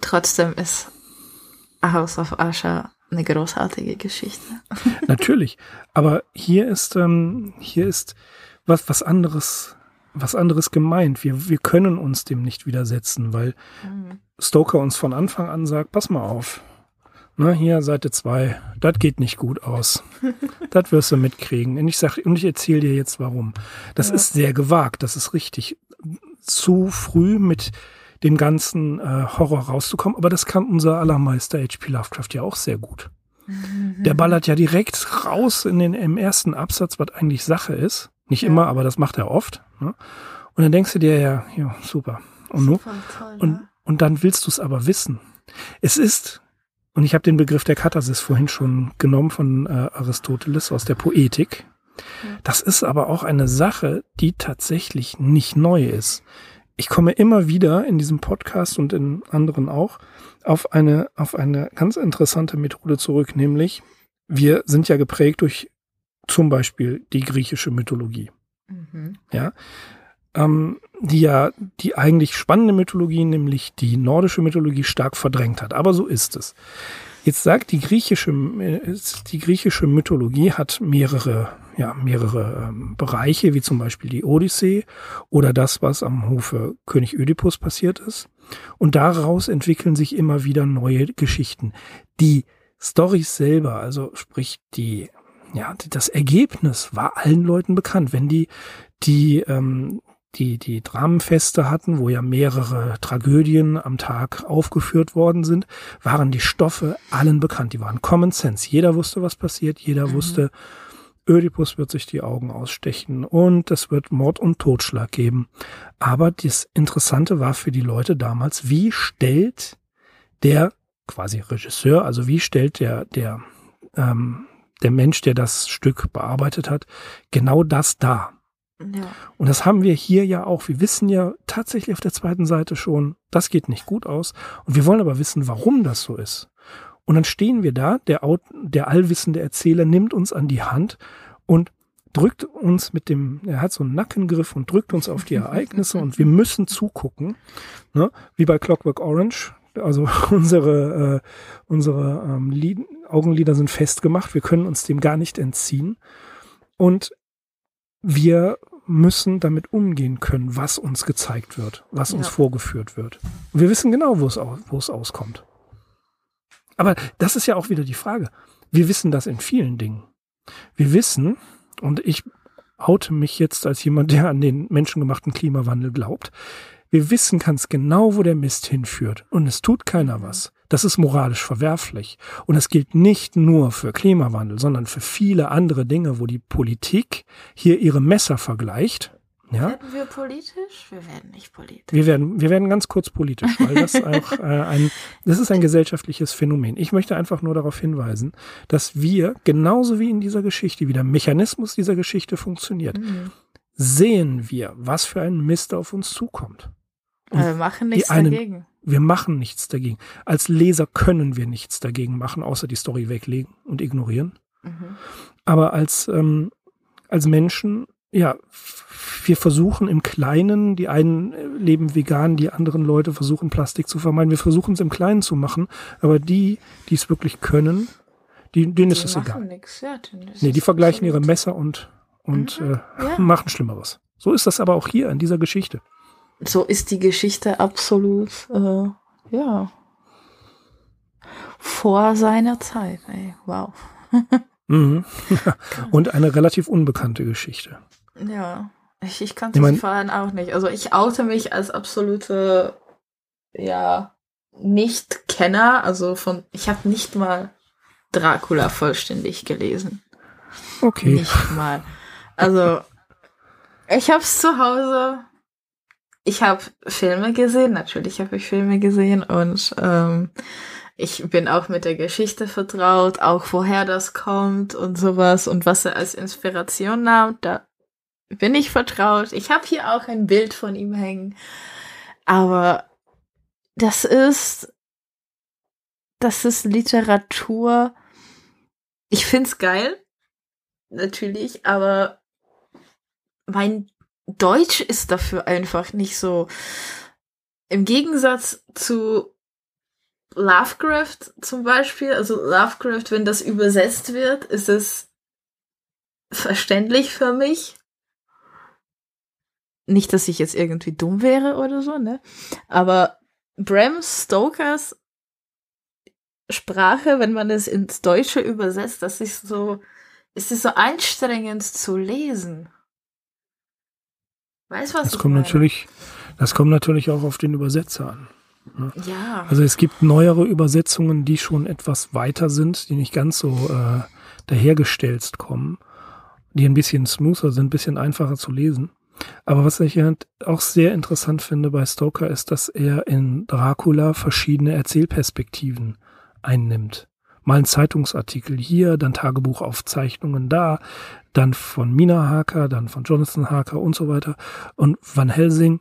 Trotzdem ist A House of Usher eine großartige Geschichte. Natürlich. Aber hier ist, ähm, hier ist was, was anderes, was anderes gemeint. Wir, wir können uns dem nicht widersetzen, weil mhm. Stoker uns von Anfang an sagt, pass mal auf. Na, hier Seite 2, das geht nicht gut aus. das wirst du mitkriegen. Und ich sag, und ich erzähle dir jetzt warum. Das ja. ist sehr gewagt, das ist richtig. Zu früh mit dem ganzen äh, Horror rauszukommen, aber das kann unser allermeister H.P. Lovecraft ja auch sehr gut. Der ballert ja direkt raus in den, im ersten Absatz, was eigentlich Sache ist. Nicht ja. immer, aber das macht er oft. Ne? Und dann denkst du dir ja, ja, super. Und, super toll, und, ja. und dann willst du es aber wissen. Es ist und ich habe den Begriff der Katharsis vorhin schon genommen von äh, Aristoteles aus der Poetik. Das ist aber auch eine Sache, die tatsächlich nicht neu ist. Ich komme immer wieder in diesem Podcast und in anderen auch auf eine, auf eine ganz interessante Methode zurück, nämlich wir sind ja geprägt durch zum Beispiel die griechische Mythologie. Mhm. Ja, ähm, die ja die eigentlich spannende Mythologie, nämlich die nordische Mythologie, stark verdrängt hat. Aber so ist es. Jetzt sagt die griechische, die griechische Mythologie hat mehrere, ja, mehrere ähm, Bereiche, wie zum Beispiel die Odyssee oder das, was am Hofe König Ödipus passiert ist. Und daraus entwickeln sich immer wieder neue Geschichten. Die Stories selber, also sprich die, ja, das Ergebnis war allen Leuten bekannt. Wenn die die ähm, die, die Dramenfeste hatten, wo ja mehrere Tragödien am Tag aufgeführt worden sind, waren die Stoffe allen bekannt. Die waren Common Sense. Jeder wusste, was passiert. Jeder mhm. wusste, Ödipus wird sich die Augen ausstechen und es wird Mord und Totschlag geben. Aber das Interessante war für die Leute damals, wie stellt der quasi Regisseur, also wie stellt der, der, ähm, der Mensch, der das Stück bearbeitet hat, genau das dar. Und das haben wir hier ja auch. Wir wissen ja tatsächlich auf der zweiten Seite schon, das geht nicht gut aus. Und wir wollen aber wissen, warum das so ist. Und dann stehen wir da, der, der allwissende Erzähler nimmt uns an die Hand und drückt uns mit dem, er hat so einen Nackengriff und drückt uns auf die Ereignisse und wir müssen zugucken, ne? wie bei Clockwork Orange. Also unsere, äh, unsere ähm, Augenlider sind festgemacht, wir können uns dem gar nicht entziehen. Und wir müssen damit umgehen können, was uns gezeigt wird, was uns vorgeführt wird. Und wir wissen genau, wo es, wo es auskommt. Aber das ist ja auch wieder die Frage. Wir wissen das in vielen Dingen. Wir wissen, und ich oute mich jetzt als jemand, der an den menschengemachten Klimawandel glaubt, wir wissen ganz genau, wo der Mist hinführt. Und es tut keiner was. Das ist moralisch verwerflich. Und es gilt nicht nur für Klimawandel, sondern für viele andere Dinge, wo die Politik hier ihre Messer vergleicht ja? Werden wir politisch? Wir werden nicht politisch. Wir werden, wir werden ganz kurz politisch, weil das auch äh, ein, das ist ein gesellschaftliches Phänomen. Ich möchte einfach nur darauf hinweisen, dass wir, genauso wie in dieser Geschichte, wie der Mechanismus dieser Geschichte funktioniert, mhm. sehen wir, was für ein Mist auf uns zukommt. Und wir machen nichts einen, dagegen. Wir machen nichts dagegen. Als Leser können wir nichts dagegen machen, außer die Story weglegen und ignorieren. Mhm. Aber als, ähm, als Menschen ja, wir versuchen im Kleinen, die einen leben vegan, die anderen Leute versuchen Plastik zu vermeiden. Wir versuchen es im Kleinen zu machen, aber die, die es wirklich können, die, denen die ist es egal. Nix. Ja, nee, die vergleichen ihre Messer und, und mhm, äh, ja. machen Schlimmeres. So ist das aber auch hier in dieser Geschichte. So ist die Geschichte absolut, äh, ja, vor seiner Zeit. Ey. Wow. mhm. und eine relativ unbekannte Geschichte. Ja, ich, ich kannte ich mein, vorhin auch nicht. Also ich oute mich als absolute, ja, Nicht-Kenner. Also von, ich habe nicht mal Dracula vollständig gelesen. Okay. Nicht mal. Also, ich hab's zu Hause. Ich habe Filme gesehen, natürlich habe ich Filme gesehen und ähm, ich bin auch mit der Geschichte vertraut, auch woher das kommt und sowas und was er als Inspiration nahm. Da bin ich vertraut. Ich habe hier auch ein Bild von ihm hängen. Aber das ist, das ist Literatur. Ich find's geil. Natürlich, aber mein Deutsch ist dafür einfach nicht so. Im Gegensatz zu Lovecraft zum Beispiel, also Lovecraft, wenn das übersetzt wird, ist es verständlich für mich. Nicht, dass ich jetzt irgendwie dumm wäre oder so, ne? Aber Bram Stokers Sprache, wenn man es ins Deutsche übersetzt, das ist so, es ist so anstrengend zu lesen. Weißt du, was das kommt meine? natürlich, das kommt natürlich auch auf den Übersetzer an. Ne? Ja. Also es gibt neuere Übersetzungen, die schon etwas weiter sind, die nicht ganz so äh, dahergestellt kommen, die ein bisschen smoother sind, ein bisschen einfacher zu lesen. Aber was ich halt auch sehr interessant finde bei Stoker ist, dass er in Dracula verschiedene Erzählperspektiven einnimmt. Mal ein Zeitungsartikel hier, dann Tagebuchaufzeichnungen da, dann von Mina Harker, dann von Jonathan Harker und so weiter und Van Helsing.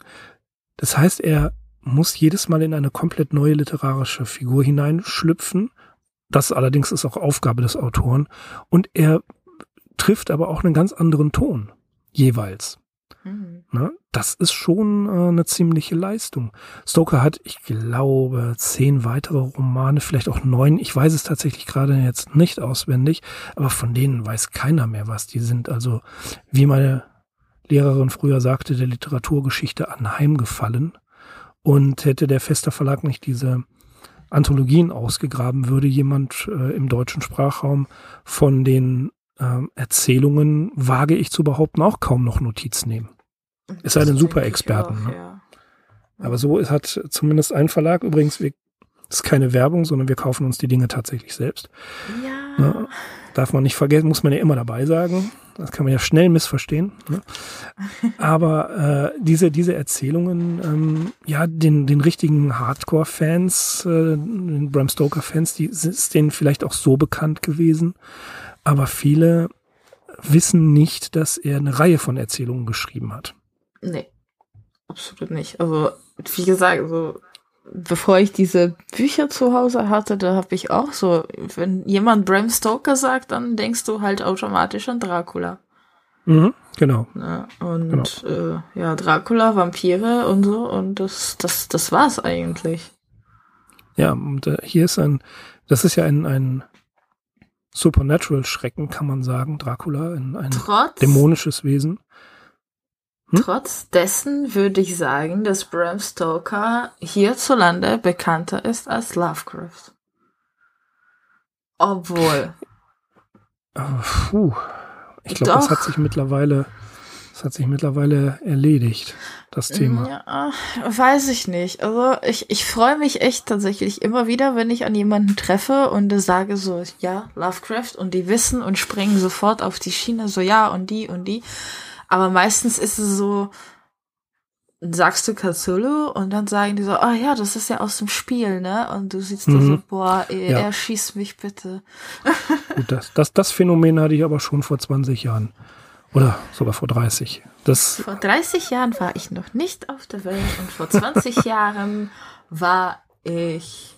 Das heißt, er muss jedes Mal in eine komplett neue literarische Figur hineinschlüpfen. Das allerdings ist auch Aufgabe des Autoren. Und er trifft aber auch einen ganz anderen Ton jeweils. Mhm. Ne? Das ist schon äh, eine ziemliche Leistung. Stoker hat, ich glaube, zehn weitere Romane, vielleicht auch neun. Ich weiß es tatsächlich gerade jetzt nicht auswendig, aber von denen weiß keiner mehr, was die sind. Also, wie meine Lehrerin früher sagte, der Literaturgeschichte anheimgefallen. Und hätte der Fester Verlag nicht diese Anthologien ausgegraben, würde jemand äh, im deutschen Sprachraum von den äh, Erzählungen, wage ich zu behaupten, auch kaum noch Notiz nehmen. Es sei denn Super-Experten. Ne? Ja. Aber so hat zumindest ein Verlag, übrigens, wir, Das ist keine Werbung, sondern wir kaufen uns die Dinge tatsächlich selbst. Ja. Ne? Darf man nicht vergessen, muss man ja immer dabei sagen. Das kann man ja schnell missverstehen. Ne? Aber äh, diese, diese Erzählungen, ähm, ja, den, den richtigen Hardcore-Fans, äh, den Bram Stoker-Fans, die ist denen vielleicht auch so bekannt gewesen. Aber viele wissen nicht, dass er eine Reihe von Erzählungen geschrieben hat. Nee, absolut nicht. Also, wie gesagt, also bevor ich diese Bücher zu Hause hatte, da habe ich auch so, wenn jemand Bram Stoker sagt, dann denkst du halt automatisch an Dracula. Mhm, genau. Ja, und genau. Äh, ja, Dracula, Vampire und so und das, das, das war's eigentlich. Ja, und äh, hier ist ein, das ist ja ein, ein Supernatural-Schrecken, kann man sagen, Dracula, ein, ein Trotz dämonisches Wesen. Hm? Trotz dessen würde ich sagen, dass Bram Stoker hierzulande bekannter ist als Lovecraft. Obwohl. Oh, puh. Ich glaube, das hat sich mittlerweile, das hat sich mittlerweile erledigt, das Thema. Ja, weiß ich nicht. Also ich, ich freue mich echt tatsächlich immer wieder, wenn ich an jemanden treffe und sage so, ja, Lovecraft und die wissen und springen sofort auf die Schiene, so ja und die und die. Aber meistens ist es so, sagst du Cthulhu und dann sagen die so, ah oh ja, das ist ja aus dem Spiel, ne? Und du siehst mhm. da so, boah, ey, ja. er schießt mich bitte. Gut, das, das, das Phänomen hatte ich aber schon vor 20 Jahren. Oder sogar vor 30. Das vor 30 Jahren war ich noch nicht auf der Welt und vor 20 Jahren war ich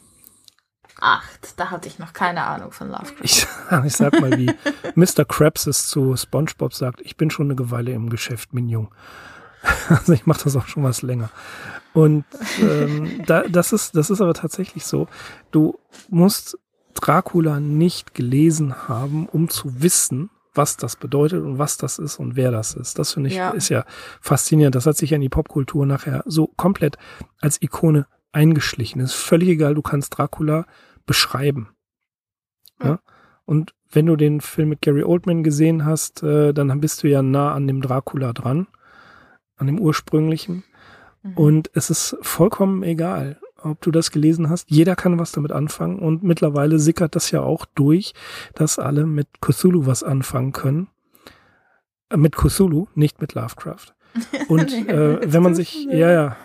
acht. Da hatte ich noch keine Ahnung von Lovecraft. Ich, ich sag mal, wie Mr. Krabs es zu SpongeBob sagt, ich bin schon eine Weile im Geschäft, Mignon. Also ich mache das auch schon was länger. Und ähm, da, das, ist, das ist aber tatsächlich so. Du musst Dracula nicht gelesen haben, um zu wissen, was das bedeutet und was das ist und wer das ist. Das finde ich ja. ist ja faszinierend. Das hat sich ja in die Popkultur nachher so komplett als Ikone eingeschlichen. Es ist völlig egal, du kannst Dracula beschreiben. Ja. ja? Und wenn du den Film mit Gary Oldman gesehen hast, äh, dann bist du ja nah an dem Dracula dran, an dem ursprünglichen. Mhm. Und es ist vollkommen egal, ob du das gelesen hast. Jeder kann was damit anfangen. Und mittlerweile sickert das ja auch durch, dass alle mit Cthulhu was anfangen können. Äh, mit Cthulhu, nicht mit Lovecraft. Und äh, wenn man sich, ja, ja,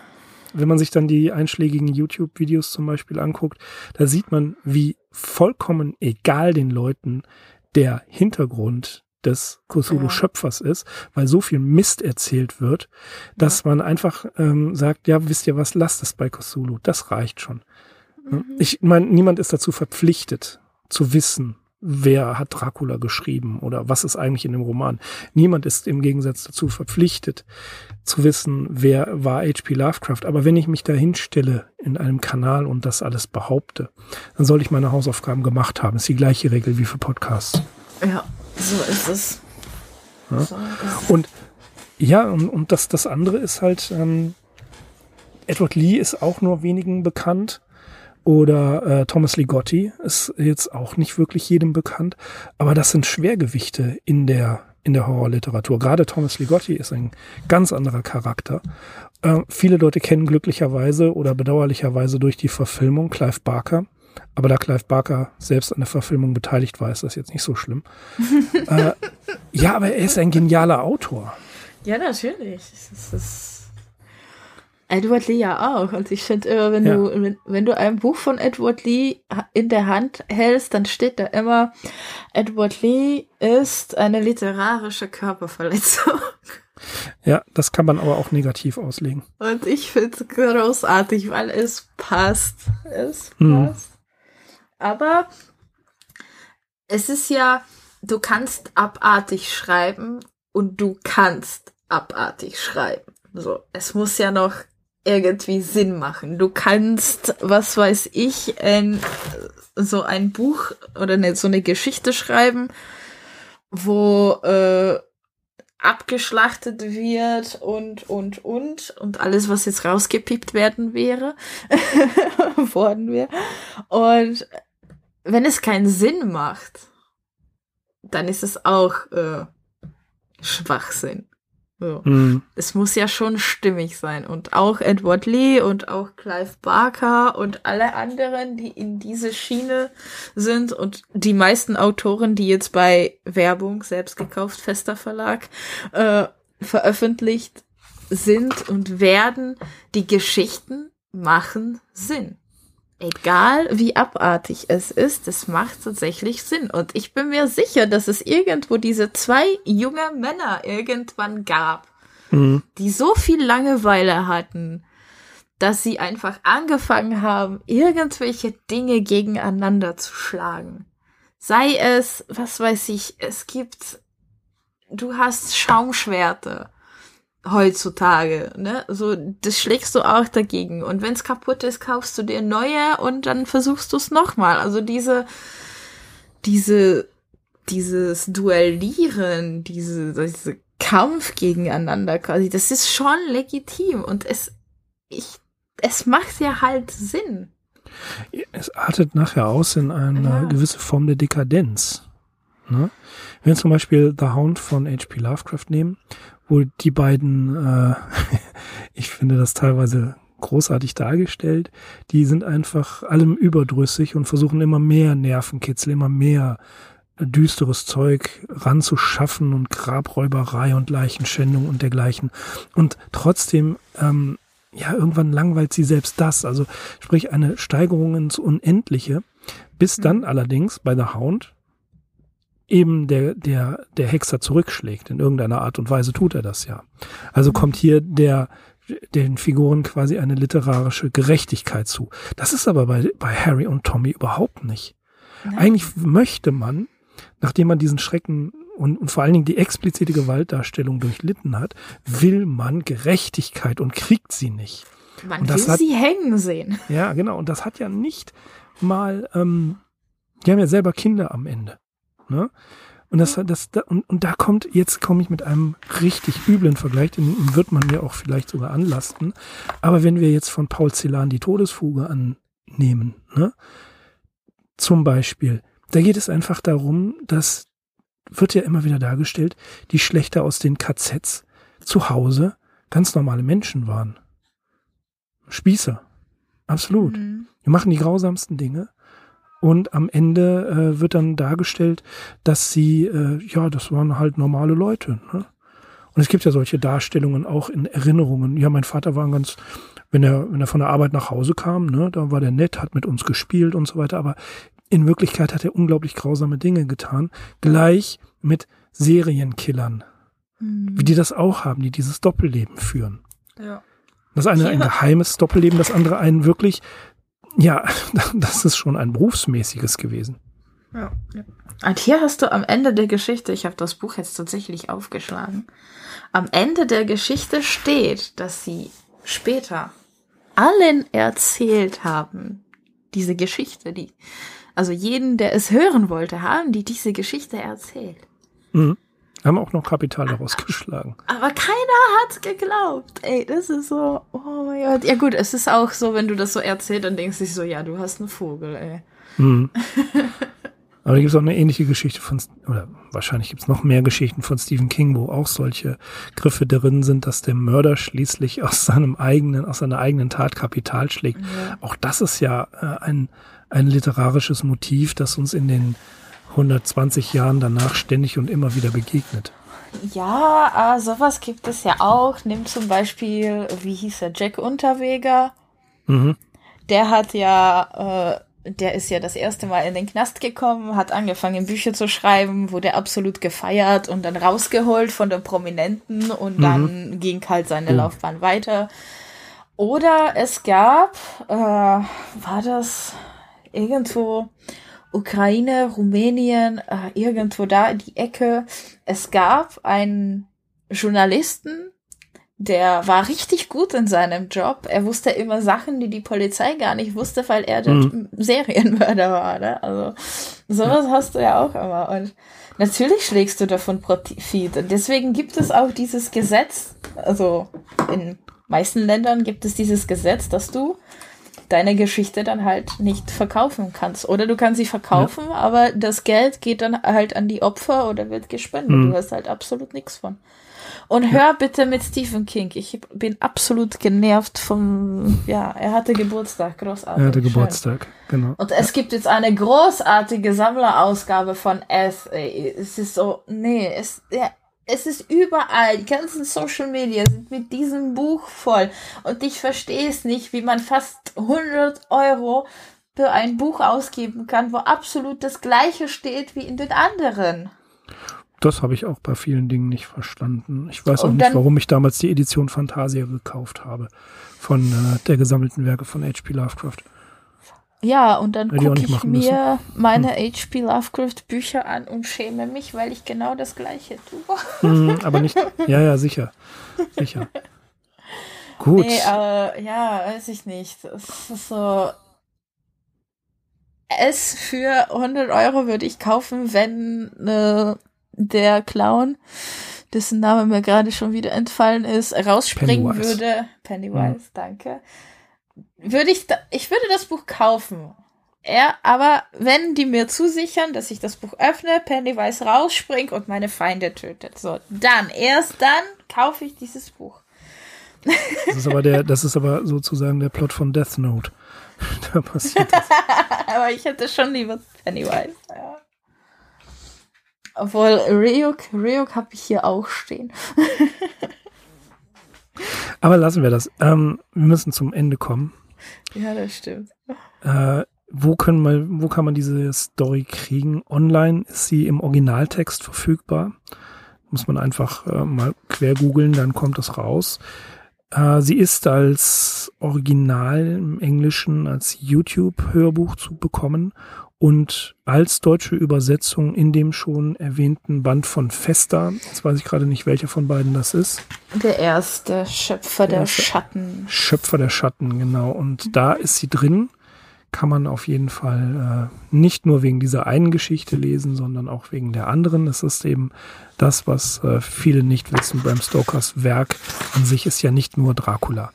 wenn man sich dann die einschlägigen YouTube-Videos zum Beispiel anguckt, da sieht man, wie vollkommen egal den Leuten der Hintergrund des Cthulhu-Schöpfers ja. ist, weil so viel Mist erzählt wird, dass ja. man einfach ähm, sagt, ja, wisst ihr was, lasst es bei Cthulhu, das reicht schon. Mhm. Ich meine, niemand ist dazu verpflichtet zu wissen, wer hat Dracula geschrieben oder was ist eigentlich in dem Roman. Niemand ist im Gegensatz dazu verpflichtet zu wissen, wer war H.P. Lovecraft. Aber wenn ich mich da hinstelle in einem Kanal und das alles behaupte, dann soll ich meine Hausaufgaben gemacht haben. Das ist die gleiche Regel wie für Podcasts. Ja, so ist es. Ja. So ist und ja, und, und das, das andere ist halt, ähm, Edward Lee ist auch nur wenigen bekannt. Oder äh, Thomas Ligotti ist jetzt auch nicht wirklich jedem bekannt. Aber das sind Schwergewichte in der, in der Horrorliteratur. Gerade Thomas Ligotti ist ein ganz anderer Charakter. Äh, viele Leute kennen glücklicherweise oder bedauerlicherweise durch die Verfilmung Clive Barker. Aber da Clive Barker selbst an der Verfilmung beteiligt war, ist das jetzt nicht so schlimm. äh, ja, aber er ist ein genialer Autor. Ja, natürlich. Das ist Edward Lee ja auch. Und ich finde immer, wenn ja. du, wenn, wenn, du ein Buch von Edward Lee in der Hand hältst, dann steht da immer, Edward Lee ist eine literarische Körperverletzung. Ja, das kann man aber auch negativ auslegen. Und ich finde es großartig, weil es passt. Es mhm. passt. Aber es ist ja, du kannst abartig schreiben und du kannst abartig schreiben. So, es muss ja noch irgendwie Sinn machen. Du kannst, was weiß ich, ein, so ein Buch oder eine, so eine Geschichte schreiben, wo äh, abgeschlachtet wird und, und, und, und alles, was jetzt rausgepiept werden wäre, worden wäre. Und wenn es keinen Sinn macht, dann ist es auch äh, Schwachsinn. So. Mhm. Es muss ja schon stimmig sein. Und auch Edward Lee und auch Clive Barker und alle anderen, die in diese Schiene sind und die meisten Autoren, die jetzt bei Werbung, selbst gekauft, fester Verlag, äh, veröffentlicht sind und werden, die Geschichten machen Sinn. Egal wie abartig es ist, es macht tatsächlich Sinn. Und ich bin mir sicher, dass es irgendwo diese zwei junge Männer irgendwann gab, mhm. die so viel Langeweile hatten, dass sie einfach angefangen haben, irgendwelche Dinge gegeneinander zu schlagen. Sei es, was weiß ich, es gibt, du hast Schaumschwerte heutzutage, ne? So, das schlägst du auch dagegen. Und wenn es kaputt ist, kaufst du dir neue und dann versuchst du es nochmal. Also diese, diese, dieses Duellieren, diese, diese Kampf gegeneinander quasi, das ist schon legitim und es, ich, es macht ja halt Sinn. Es artet nachher aus in eine ja. gewisse Form der Dekadenz. Ne? Wenn wir zum Beispiel The Hound von H.P. Lovecraft nehmen, wo die beiden, äh, ich finde das teilweise großartig dargestellt, die sind einfach allem überdrüssig und versuchen immer mehr Nervenkitzel, immer mehr düsteres Zeug ranzuschaffen und Grabräuberei und Leichenschändung und dergleichen. Und trotzdem, ähm, ja, irgendwann langweilt sie selbst das. Also sprich eine Steigerung ins Unendliche, bis dann mhm. allerdings bei The Hound eben der, der, der Hexer zurückschlägt. In irgendeiner Art und Weise tut er das ja. Also kommt hier der, den Figuren quasi eine literarische Gerechtigkeit zu. Das ist aber bei, bei Harry und Tommy überhaupt nicht. Nein. Eigentlich möchte man, nachdem man diesen Schrecken und, und vor allen Dingen die explizite Gewaltdarstellung durchlitten hat, will man Gerechtigkeit und kriegt sie nicht. Man will hat, sie hängen sehen. Ja, genau. Und das hat ja nicht mal, ähm, die haben ja selber Kinder am Ende. Ne? Und das, das, und, und da kommt, jetzt komme ich mit einem richtig üblen Vergleich, den wird man mir auch vielleicht sogar anlasten. Aber wenn wir jetzt von Paul Celan die Todesfuge annehmen, ne? Zum Beispiel, da geht es einfach darum, dass wird ja immer wieder dargestellt, die Schlechter aus den KZs zu Hause ganz normale Menschen waren. Spießer. Absolut. Mhm. Wir machen die grausamsten Dinge und am Ende äh, wird dann dargestellt, dass sie, äh, ja, das waren halt normale Leute. Ne? Und es gibt ja solche Darstellungen auch in Erinnerungen. Ja, mein Vater war ein ganz, wenn er, wenn er von der Arbeit nach Hause kam, ne, da war der nett, hat mit uns gespielt und so weiter. Aber in Wirklichkeit hat er unglaublich grausame Dinge getan. Gleich mit Serienkillern. Mhm. Wie die das auch haben, die dieses Doppelleben führen. Ja. Das eine ein geheimes Doppelleben, das andere ein wirklich ja, das ist schon ein berufsmäßiges gewesen. Ja. Und hier hast du am Ende der Geschichte, ich habe das Buch jetzt tatsächlich aufgeschlagen, am Ende der Geschichte steht, dass sie später allen erzählt haben, diese Geschichte, die, also jeden, der es hören wollte, haben die diese Geschichte erzählt. Mhm. Haben auch noch Kapital daraus geschlagen. Aber keiner hat geglaubt. Ey, das ist so, oh mein Gott. Ja gut, es ist auch so, wenn du das so erzählst, dann denkst du dich so, ja, du hast einen Vogel, ey. Mhm. Aber da gibt es auch eine ähnliche Geschichte von, oder wahrscheinlich gibt es noch mehr Geschichten von Stephen King, wo auch solche Griffe drin sind, dass der Mörder schließlich aus seinem eigenen, aus seiner eigenen Tat Kapital schlägt. Ja. Auch das ist ja äh, ein, ein literarisches Motiv, das uns in den 120 Jahren danach ständig und immer wieder begegnet. Ja, äh, sowas gibt es ja auch. Nimm zum Beispiel, wie hieß er, Jack Unterweger. Mhm. Der hat ja, äh, der ist ja das erste Mal in den Knast gekommen, hat angefangen, Bücher zu schreiben, wurde absolut gefeiert und dann rausgeholt von den Prominenten und mhm. dann ging halt seine mhm. Laufbahn weiter. Oder es gab, äh, war das irgendwo, Ukraine, Rumänien, äh, irgendwo da in die Ecke. Es gab einen Journalisten, der war richtig gut in seinem Job. Er wusste immer Sachen, die die Polizei gar nicht wusste, weil er der mhm. Serienmörder war. Ne? Also sowas ja. hast du ja auch immer. Und natürlich schlägst du davon Profit. Und deswegen gibt es auch dieses Gesetz, also in meisten Ländern gibt es dieses Gesetz, dass du deine Geschichte dann halt nicht verkaufen kannst. Oder du kannst sie verkaufen, ja. aber das Geld geht dann halt an die Opfer oder wird gespendet. Mhm. Du hast halt absolut nichts von. Und hör bitte mit Stephen King. Ich bin absolut genervt vom, ja, er hatte Geburtstag, großartig. Er hatte schön. Geburtstag, genau. Und es gibt jetzt eine großartige Sammlerausgabe von. Ey, Es ist so, nee, es, ja, es ist überall. Die ganzen Social Media sind mit diesem Buch voll. Und ich verstehe es nicht, wie man fast 100 Euro für ein Buch ausgeben kann, wo absolut das Gleiche steht wie in den anderen. Das habe ich auch bei vielen Dingen nicht verstanden. Ich weiß auch nicht, warum ich damals die Edition Fantasia gekauft habe von äh, der gesammelten Werke von H.P. Lovecraft. Ja, und dann gucke ich machen müssen. mir meine H.P. Lovecraft Bücher an und schäme mich, weil ich genau das Gleiche tue. Mhm, aber nicht. Ja, ja, sicher. Sicher. Gut. Nee, aber ja, weiß ich nicht. Es ist so. Es für 100 Euro würde ich kaufen, wenn äh, der Clown, dessen Name mir gerade schon wieder entfallen ist, rausspringen Pennywise. würde. Pennywise, danke. Würde ich, da, ich würde das Buch kaufen. Ja, aber wenn die mir zusichern, dass ich das Buch öffne, Pennywise rausspringt und meine Feinde tötet, so, dann, erst dann kaufe ich dieses Buch. Das ist aber der, das ist aber sozusagen der Plot von Death Note. da passiert das. Aber ich hätte schon lieber Pennywise. Ja. Obwohl Ryuk, Ryuk habe ich hier auch stehen. Aber lassen wir das. Ähm, wir müssen zum Ende kommen. Ja, das stimmt. Äh, wo, können wir, wo kann man diese Story kriegen? Online ist sie im Originaltext verfügbar. Muss man einfach äh, mal quer googeln, dann kommt es raus. Äh, sie ist als Original im Englischen als YouTube-Hörbuch zu bekommen und als deutsche Übersetzung in dem schon erwähnten Band von Festa. Jetzt weiß ich gerade nicht, welcher von beiden das ist. Der erste Schöpfer der, erste. Schatten. Schöpfer der Schatten, genau. Und da ist sie drin. Kann man auf jeden Fall äh, nicht nur wegen dieser einen Geschichte lesen, sondern auch wegen der anderen. Es ist eben das, was äh, viele nicht wissen. Bram Stokers Werk an sich ist ja nicht nur Dracula.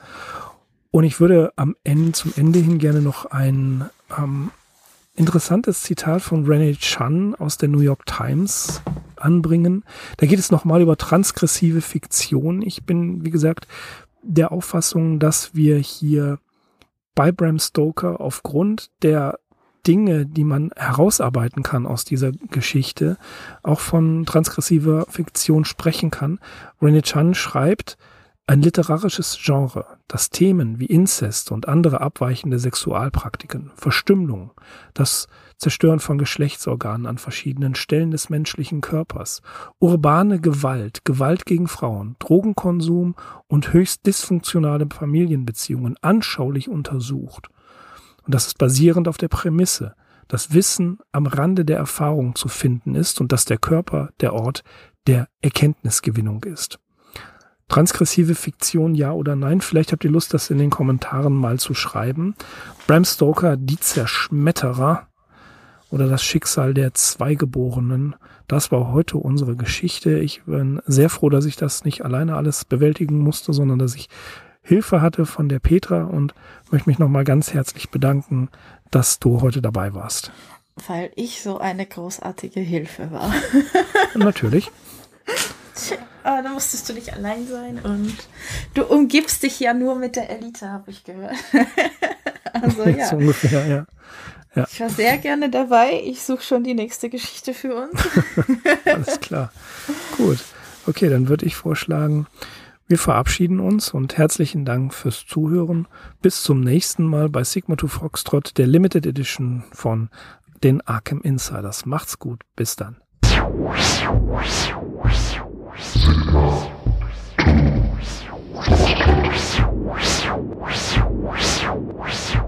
Und ich würde am Ende, zum Ende hin gerne noch ein ähm, interessantes Zitat von René Chan aus der New York Times anbringen. Da geht es nochmal über transgressive Fiktion. Ich bin, wie gesagt, der Auffassung, dass wir hier bei Bram Stoker aufgrund der Dinge, die man herausarbeiten kann aus dieser Geschichte, auch von transgressiver Fiktion sprechen kann. René Chan schreibt, ein literarisches Genre, das Themen wie Inzest und andere abweichende Sexualpraktiken, Verstümmelung, das Zerstören von Geschlechtsorganen an verschiedenen Stellen des menschlichen Körpers, urbane Gewalt, Gewalt gegen Frauen, Drogenkonsum und höchst dysfunktionale Familienbeziehungen anschaulich untersucht. Und das ist basierend auf der Prämisse, dass Wissen am Rande der Erfahrung zu finden ist und dass der Körper der Ort der Erkenntnisgewinnung ist. Transgressive Fiktion, ja oder nein? Vielleicht habt ihr Lust, das in den Kommentaren mal zu schreiben. Bram Stoker, die Zerschmetterer oder das Schicksal der Zweigeborenen. Das war heute unsere Geschichte. Ich bin sehr froh, dass ich das nicht alleine alles bewältigen musste, sondern dass ich Hilfe hatte von der Petra und möchte mich nochmal ganz herzlich bedanken, dass du heute dabei warst. Weil ich so eine großartige Hilfe war. Natürlich. Aber da musstest du nicht allein sein und du umgibst dich ja nur mit der Elite, habe ich gehört. also ja. so ungefähr, ja. Ich war sehr gerne dabei. Ich suche schon die nächste Geschichte für uns. Alles klar. Gut. Okay, dann würde ich vorschlagen, wir verabschieden uns und herzlichen Dank fürs Zuhören. Bis zum nächsten Mal bei Sigma 2 Foxtrot, der Limited Edition von den Arkham Insiders. Macht's gut. Bis dann. Sigma 2 Foxtrot.